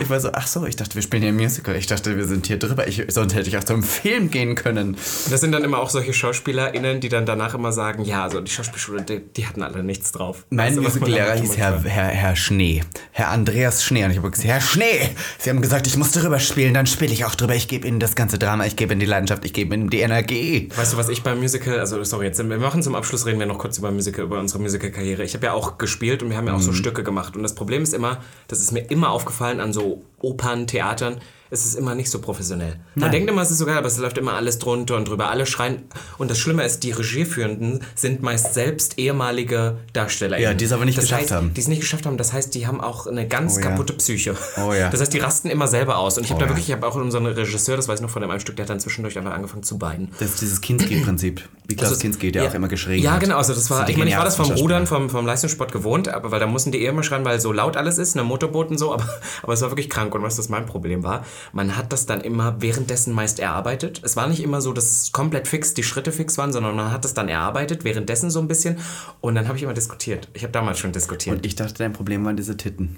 S2: Ich war so, ach so, ich dachte, wir spielen hier ein Musical. Ich dachte, wir sind hier drüber. Ich, sonst hätte ich auch zum Film gehen können.
S1: Das sind dann immer auch solche SchauspielerInnen, die dann danach immer sagen, ja, also die Schauspielschule, die, die hatten alle nichts drauf.
S2: Mein
S1: man
S2: Musical-Lehrer hieß Herr, Herr, Herr Schnee. Herr Andreas Schnee. Und ich habe gesagt, Herr Schnee, Sie haben gesagt, ich muss drüber spielen, dann spiele ich auch drüber. Ich gebe Ihnen das ganze Drama, ich gebe Ihnen die Leidenschaft, ich gebe Ihnen die Energie.
S1: Weißt du, was ich beim Musical, also sorry, jetzt wir machen zum Abschluss, reden wir noch kurz über Musical, über unsere Musical-Karriere. Ich habe ja auch gespielt und wir haben ja auch
S2: Mhm.
S1: so Stücke gemacht. Und das Problem ist immer, das ist mir immer aufgefallen an so Opern, Theatern, es ist immer nicht so professionell. Man
S2: Nein.
S1: denkt immer, es ist so geil, aber es läuft immer alles drunter und drüber, alle schreien. Und das Schlimme ist, die Regieführenden sind meist selbst ehemalige Darsteller.
S2: Ja, die es aber nicht
S1: das
S2: geschafft
S1: heißt,
S2: haben.
S1: Die es nicht geschafft haben. Das heißt, die haben auch eine ganz
S2: Oh ja.
S1: kaputte Psyche.
S2: Oh ja.
S1: Das heißt, die rasten immer selber aus. Und ich habe
S2: Oh
S1: da
S2: ja.
S1: wirklich, ich habe auch unseren Regisseur, das weiß ich noch von dem einen Stück, der hat dann zwischendurch einfach angefangen zu weinen.
S2: Das ist dieses Kinski-Prinzip. Wie Klaus
S1: Also,
S2: der auch immer geschrien
S1: Ja,
S2: hat.
S1: genau. Also das war, ich meine, ich war das vom Rudern, vom, vom Leistungssport gewohnt, aber weil da mussten die eh immer schreien, weil so laut alles ist, ne Motorboot und so, aber, *laughs* aber es war wirklich krank. Und was das mein Problem war, man hat das dann immer währenddessen meist erarbeitet. Es war nicht immer so, dass es komplett fix, die Schritte fix waren, sondern man hat das dann erarbeitet, währenddessen so ein bisschen. Und dann habe ich immer diskutiert. Ich habe damals schon diskutiert.
S2: Und ich dachte, dein Problem waren diese Titten.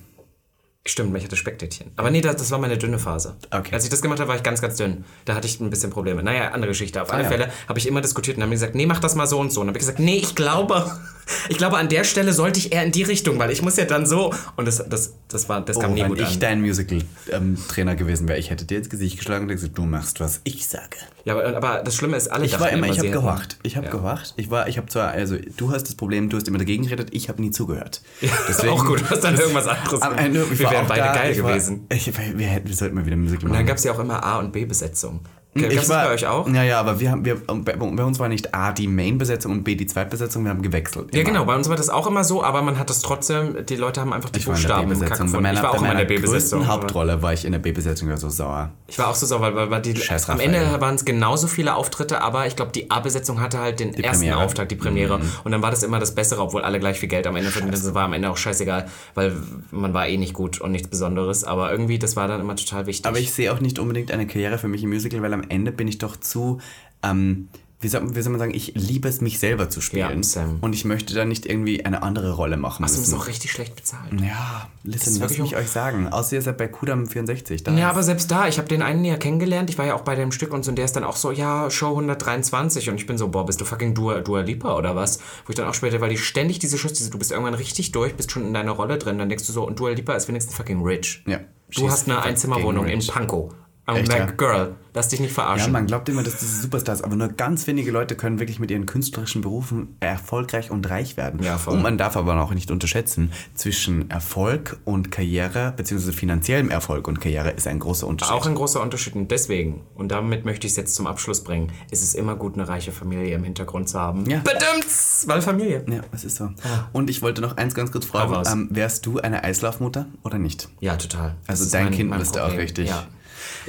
S1: Stimmt, ich hatte Specktätchen. Aber nee, das, das war meine dünne Phase.
S2: Okay.
S1: Als ich das gemacht habe, war ich ganz, ganz dünn. Da hatte ich ein bisschen Probleme. Naja, andere Geschichte. Auf alle
S2: ja.
S1: Fälle habe ich immer diskutiert und haben mir gesagt, nee, mach das mal so und so. Und dann habe ich gesagt, nee, ich glaube, *laughs* ich glaube, an der Stelle sollte ich eher in die Richtung, weil ich muss ja dann so. Und das, das, das, war, das kam
S2: Oh,
S1: nie
S2: wenn
S1: gut
S2: ich
S1: an.
S2: dein Musical-Trainer gewesen wäre, ich hätte dir ins Gesicht geschlagen und gesagt, du machst, was ich sage.
S1: Ja, aber, aber das Schlimme ist, alle
S2: Ich war immer, ich habe gehorcht. Ich habe
S1: Ja.
S2: gehorcht. Ich war, ich habe zwar, also du hast das Problem, du hast immer dagegen geredet, ich habe nie zugehört. *laughs*
S1: auch gut, du hast dann irgendwas anderes
S2: Am Ende, ich
S1: wären beide
S2: da,
S1: geil
S2: war,
S1: gewesen.
S2: Ich, wir, wir sollten mal wieder Musik
S1: Und
S2: machen.
S1: dann gab es ja auch immer A- und B-Besetzung. Gab es
S2: ich
S1: das
S2: war,
S1: bei euch auch?
S2: Ja, ja, aber wir haben, wir, bei, uns war nicht A die Main-Besetzung und B die Zweitbesetzung, wir haben gewechselt.
S1: Ja,
S2: immer.
S1: genau, bei uns war das auch immer so, aber man hat das trotzdem, die Leute haben einfach die
S2: Ich war in der
S1: Buchstaben
S2: Bei
S1: gefunden.
S2: meiner,
S1: Ich war auch immer in der B-Besetzung.
S2: Hauptrolle war ich in der B-Besetzung, so sauer.
S1: Ich war auch so sauer, weil, weil die,
S2: Scheiß
S1: am
S2: Raphael.
S1: Ende waren es genauso viele Auftritte, aber ich glaube, die A-Besetzung hatte halt den ersten
S2: Premiere. Mhm.
S1: Auftakt, die Premiere. Und dann war das immer das Bessere, obwohl alle gleich viel Geld am Ende verdienten. Das war am Ende auch scheißegal, weil man war eh nicht gut und nichts Besonderes. Aber irgendwie, das war dann immer total wichtig.
S2: Aber ich sehe auch nicht unbedingt eine Karriere für mich im Musical, weil am Ende bin ich doch zu, ähm, wie, soll, wie soll man sagen, ich liebe es, mich selber zu spielen.
S1: Ja.
S2: Und ich möchte da nicht irgendwie eine andere Rolle machen
S1: das ist
S2: müssen.
S1: auch richtig schlecht bezahlt.
S2: Ja, listen,
S1: wirklich
S2: mich euch sagen. Außer ihr seid bei Kudam 64. Da
S1: Ja, aber selbst da, ich habe den einen ja kennengelernt, ich war ja auch bei dem Stück und so, und der ist dann auch so, ja, Show 123 und ich bin so, boah, bist du fucking Dua, Dua Lipa oder was? Wo ich dann auch später, weil die ständig diese Schuss, diese, du bist irgendwann richtig durch, bist schon in deiner Rolle drin, dann denkst du so, und Dua Lipa ist wenigstens fucking rich.
S2: Ja.
S1: Du hast eine Einzimmerwohnung in. Pankow. I'm
S2: Echt,
S1: like,
S2: ja?
S1: girl, lass dich nicht
S2: Ja,
S1: verarschen.
S2: man glaubt immer, dass diese Superstars, aber nur ganz wenige Leute können wirklich mit ihren künstlerischen Berufen erfolgreich und reich werden.
S1: Ja, voll.
S2: Und man darf aber auch nicht unterschätzen, zwischen Erfolg und Karriere, beziehungsweise finanziellem Erfolg und Karriere ist ein großer Unterschied.
S1: auch ein großer Unterschied und deswegen, und damit möchte ich es jetzt zum Abschluss bringen, ist es immer gut, eine reiche Familie im Hintergrund zu haben.
S2: Ja.
S1: Bedimmt! Weil Familie.
S2: ja, das ist so. Und ich wollte noch eins ganz kurz fragen, ähm, wärst du eine Eislaufmutter oder nicht?
S1: Ja, total.
S2: Also
S1: Das
S2: dein Kind müsste auch richtig-
S1: Ja.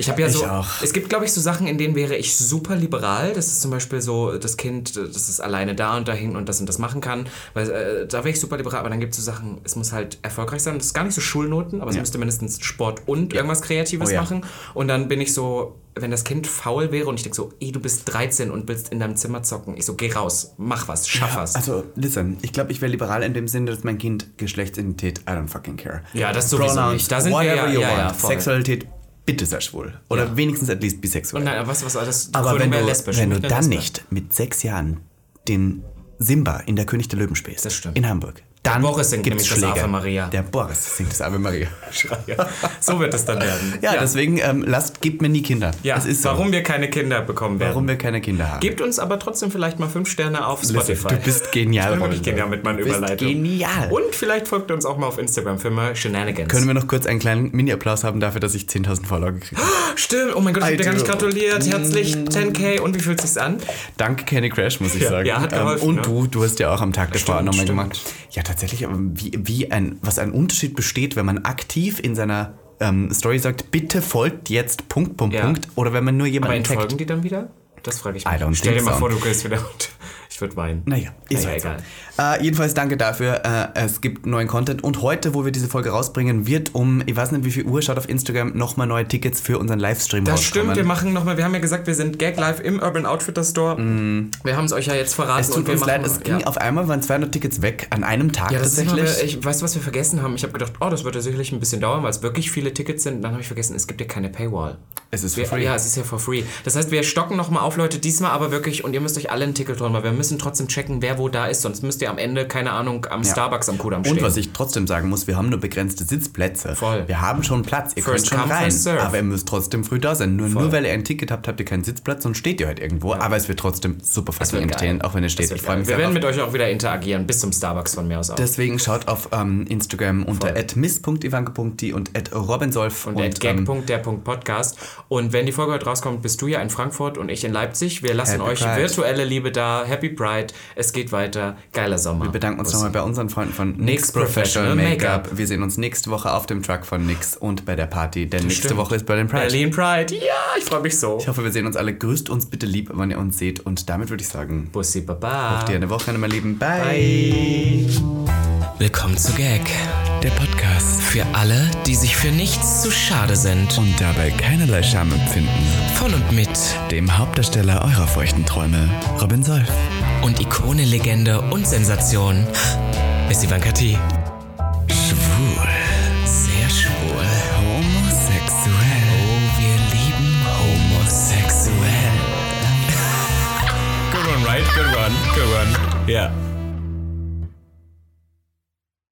S1: Ich habe ja
S2: Ich
S1: so,
S2: auch.
S1: es gibt glaube ich so Sachen, in denen wäre ich super liberal. Das ist zum Beispiel so, das Kind, das ist alleine da und dahin und das und das machen kann. Weil äh, da wäre ich super liberal, aber dann gibt es so Sachen, es muss halt erfolgreich sein. Das ist gar nicht so Schulnoten, aber es
S2: Ja.
S1: müsste mindestens Sport und irgendwas Kreatives
S2: Oh ja.
S1: machen. Und dann bin ich so, wenn das Kind faul wäre und ich denke so, ey, du bist 13 und willst in deinem Zimmer zocken. Ich so, geh raus, mach was, schaff was.
S2: Also, listen, ich glaube, ich wäre liberal in dem Sinne, dass mein Kind Geschlechtsidentität, I don't fucking care.
S1: Ja, das sowieso
S2: Pronouns,
S1: nicht. Da sind wir ja-
S2: you
S1: ja, ja.
S2: Sexualität, bitte sehr schwul. Oder
S1: Ja.
S2: wenigstens at least bisexuell.
S1: Und nein, was, was, das, die
S2: Aber
S1: Krönung
S2: wenn du,
S1: lesbisch.
S2: wenn du dann
S1: eine
S2: nicht mit sechs Jahren den Simba in der König der Löwen spielst,
S1: Das stimmt.
S2: in Hamburg, dann
S1: Boris singt nämlich das
S2: Schläge.
S1: Ave Maria.
S2: Der Boris singt das Ave Maria. *laughs*
S1: Ja, so wird es dann werden.
S2: Ja, deswegen ähm, lasst, gebt mir nie Kinder.
S1: Ja,
S2: das ist so.
S1: warum wir keine Kinder bekommen werden.
S2: Warum wir keine Kinder haben.
S1: Gebt uns aber trotzdem vielleicht mal fünf Sterne auf Spotify.
S2: Du bist genial.
S1: Ich bin wirklich genial mit meinen Überleitungen.
S2: genial.
S1: Und vielleicht folgt ihr uns auch mal auf Instagram für mal Shenanigans.
S2: Können wir noch kurz einen kleinen Mini-Applaus haben dafür, dass ich 10.000 Follower gekriegt habe? *gasps*
S1: Stimmt, oh mein Gott, ich hab dir gar nicht gratuliert. Herzlich 10k. Und wie fühlt sich's an?
S2: Danke Candy Crash, muss ich
S1: Ja,
S2: sagen.
S1: ja, hat geholfen,
S2: ähm, und
S1: ne?
S2: du, du hast ja auch am Tag
S1: Stimmt,
S2: nochmal gemacht. Ja, tatsächlich, aber wie, wie ein, was ein Unterschied besteht, wenn man aktiv in seiner ähm, Story sagt, bitte folgt jetzt Punkt, Punkt,
S1: Ja.
S2: Punkt, oder wenn man nur
S1: Aber
S2: jemanden
S1: entfolgen
S2: taggt.
S1: die dann wieder? Das frage ich mich. Stell dir mal
S2: so.
S1: vor, du gehst wieder *laughs* und Ich würde weinen.
S2: Naja, ist
S1: Naja,
S2: halt
S1: egal.
S2: Äh, jedenfalls danke dafür. Äh, es gibt neuen Content. Und heute, wo wir diese Folge rausbringen, wird um, ich weiß nicht wie viel Uhr, schaut auf Instagram, nochmal neue Tickets für unseren Livestream
S1: Das
S2: rauskommen.
S1: stimmt, wir machen nochmal, wir haben ja gesagt, wir sind Gag Live im Urban Outfitter Store. Wir haben es euch ja jetzt verraten.
S2: Es tut
S1: und wir
S2: uns leid, es ging
S1: ja.
S2: auf einmal, waren 200 Tickets weg an einem Tag
S1: Ja, das
S2: tatsächlich.
S1: immer, ich weißt du, was wir vergessen haben? Ich habe gedacht, oh, das wird ja sicherlich ein bisschen dauern, weil es wirklich viele Tickets sind. Dann habe ich vergessen, es gibt ja keine Paywall.
S2: es ist
S1: Wir,
S2: free.
S1: Ja, es ist ja for free. Das heißt, wir stocken nochmal auf, Leute, diesmal aber wirklich, und ihr müsst euch alle ein Ticket holen, weil wir müssen trotzdem checken, wer wo da ist, sonst müsst ihr am Ende, keine Ahnung, am Starbucks am Kudamm stehen.
S2: Und was ich trotzdem sagen muss, wir haben nur begrenzte Sitzplätze.
S1: Voll.
S2: Wir haben schon Platz, ihr
S1: First
S2: könnt schon
S1: come,
S2: rein. Aber ihr müsst trotzdem früh da sein. Nur, nur weil ihr ein Ticket habt, habt ihr keinen Sitzplatz und steht ihr halt irgendwo. Aber es wird trotzdem super fucking entertainend, auch wenn ihr steht. Ich freue mich
S1: Wir werden mit euch auch wieder interagieren, bis zum Starbucks von mir aus auch.
S2: Deswegen schaut auf ähm, Instagram unter miss.ivanke.di und robinsolf
S1: und
S2: ähm,
S1: gag.der.podcast. Und wenn die Folge heute rauskommt, bist du ja in Frankfurt und ich in Leipzig. Wir lassen
S2: Happy
S1: euch
S2: Pride.
S1: virtuelle Liebe da. Happy Pride. Es geht weiter. Geiler Sommer.
S2: Wir bedanken uns nochmal bei unseren Freunden von NYX Professional
S1: Professional
S2: Make-up.
S1: Make-up.
S2: Wir sehen uns nächste Woche auf dem Truck von NYX und bei der Party, denn nächste
S1: Stimmt.
S2: Woche ist Berlin Pride.
S1: Berlin Pride. Ja, ich freue mich so.
S2: Ich hoffe, wir sehen uns alle. Grüßt uns bitte lieb, wenn ihr uns seht. Und damit würde ich sagen,
S1: Bussi Baba.
S2: dir eine Woche, meine Lieben. Bye.
S1: Willkommen zu Gag.
S2: Der Podcast.
S1: Für alle, die sich für nichts zu schade sind.
S2: Und dabei keinerlei Scham empfinden.
S1: Von und mit
S2: Dem Hauptdarsteller eurer feuchten Träume, Robin Solf.
S1: Und Ikone, Legende und Sensation ist Ivanka T.
S2: Schwul.
S1: Sehr schwul.
S2: Homosexuell.
S1: Oh, wir lieben homosexuell. Good one, right? Good one. Good one. Ja.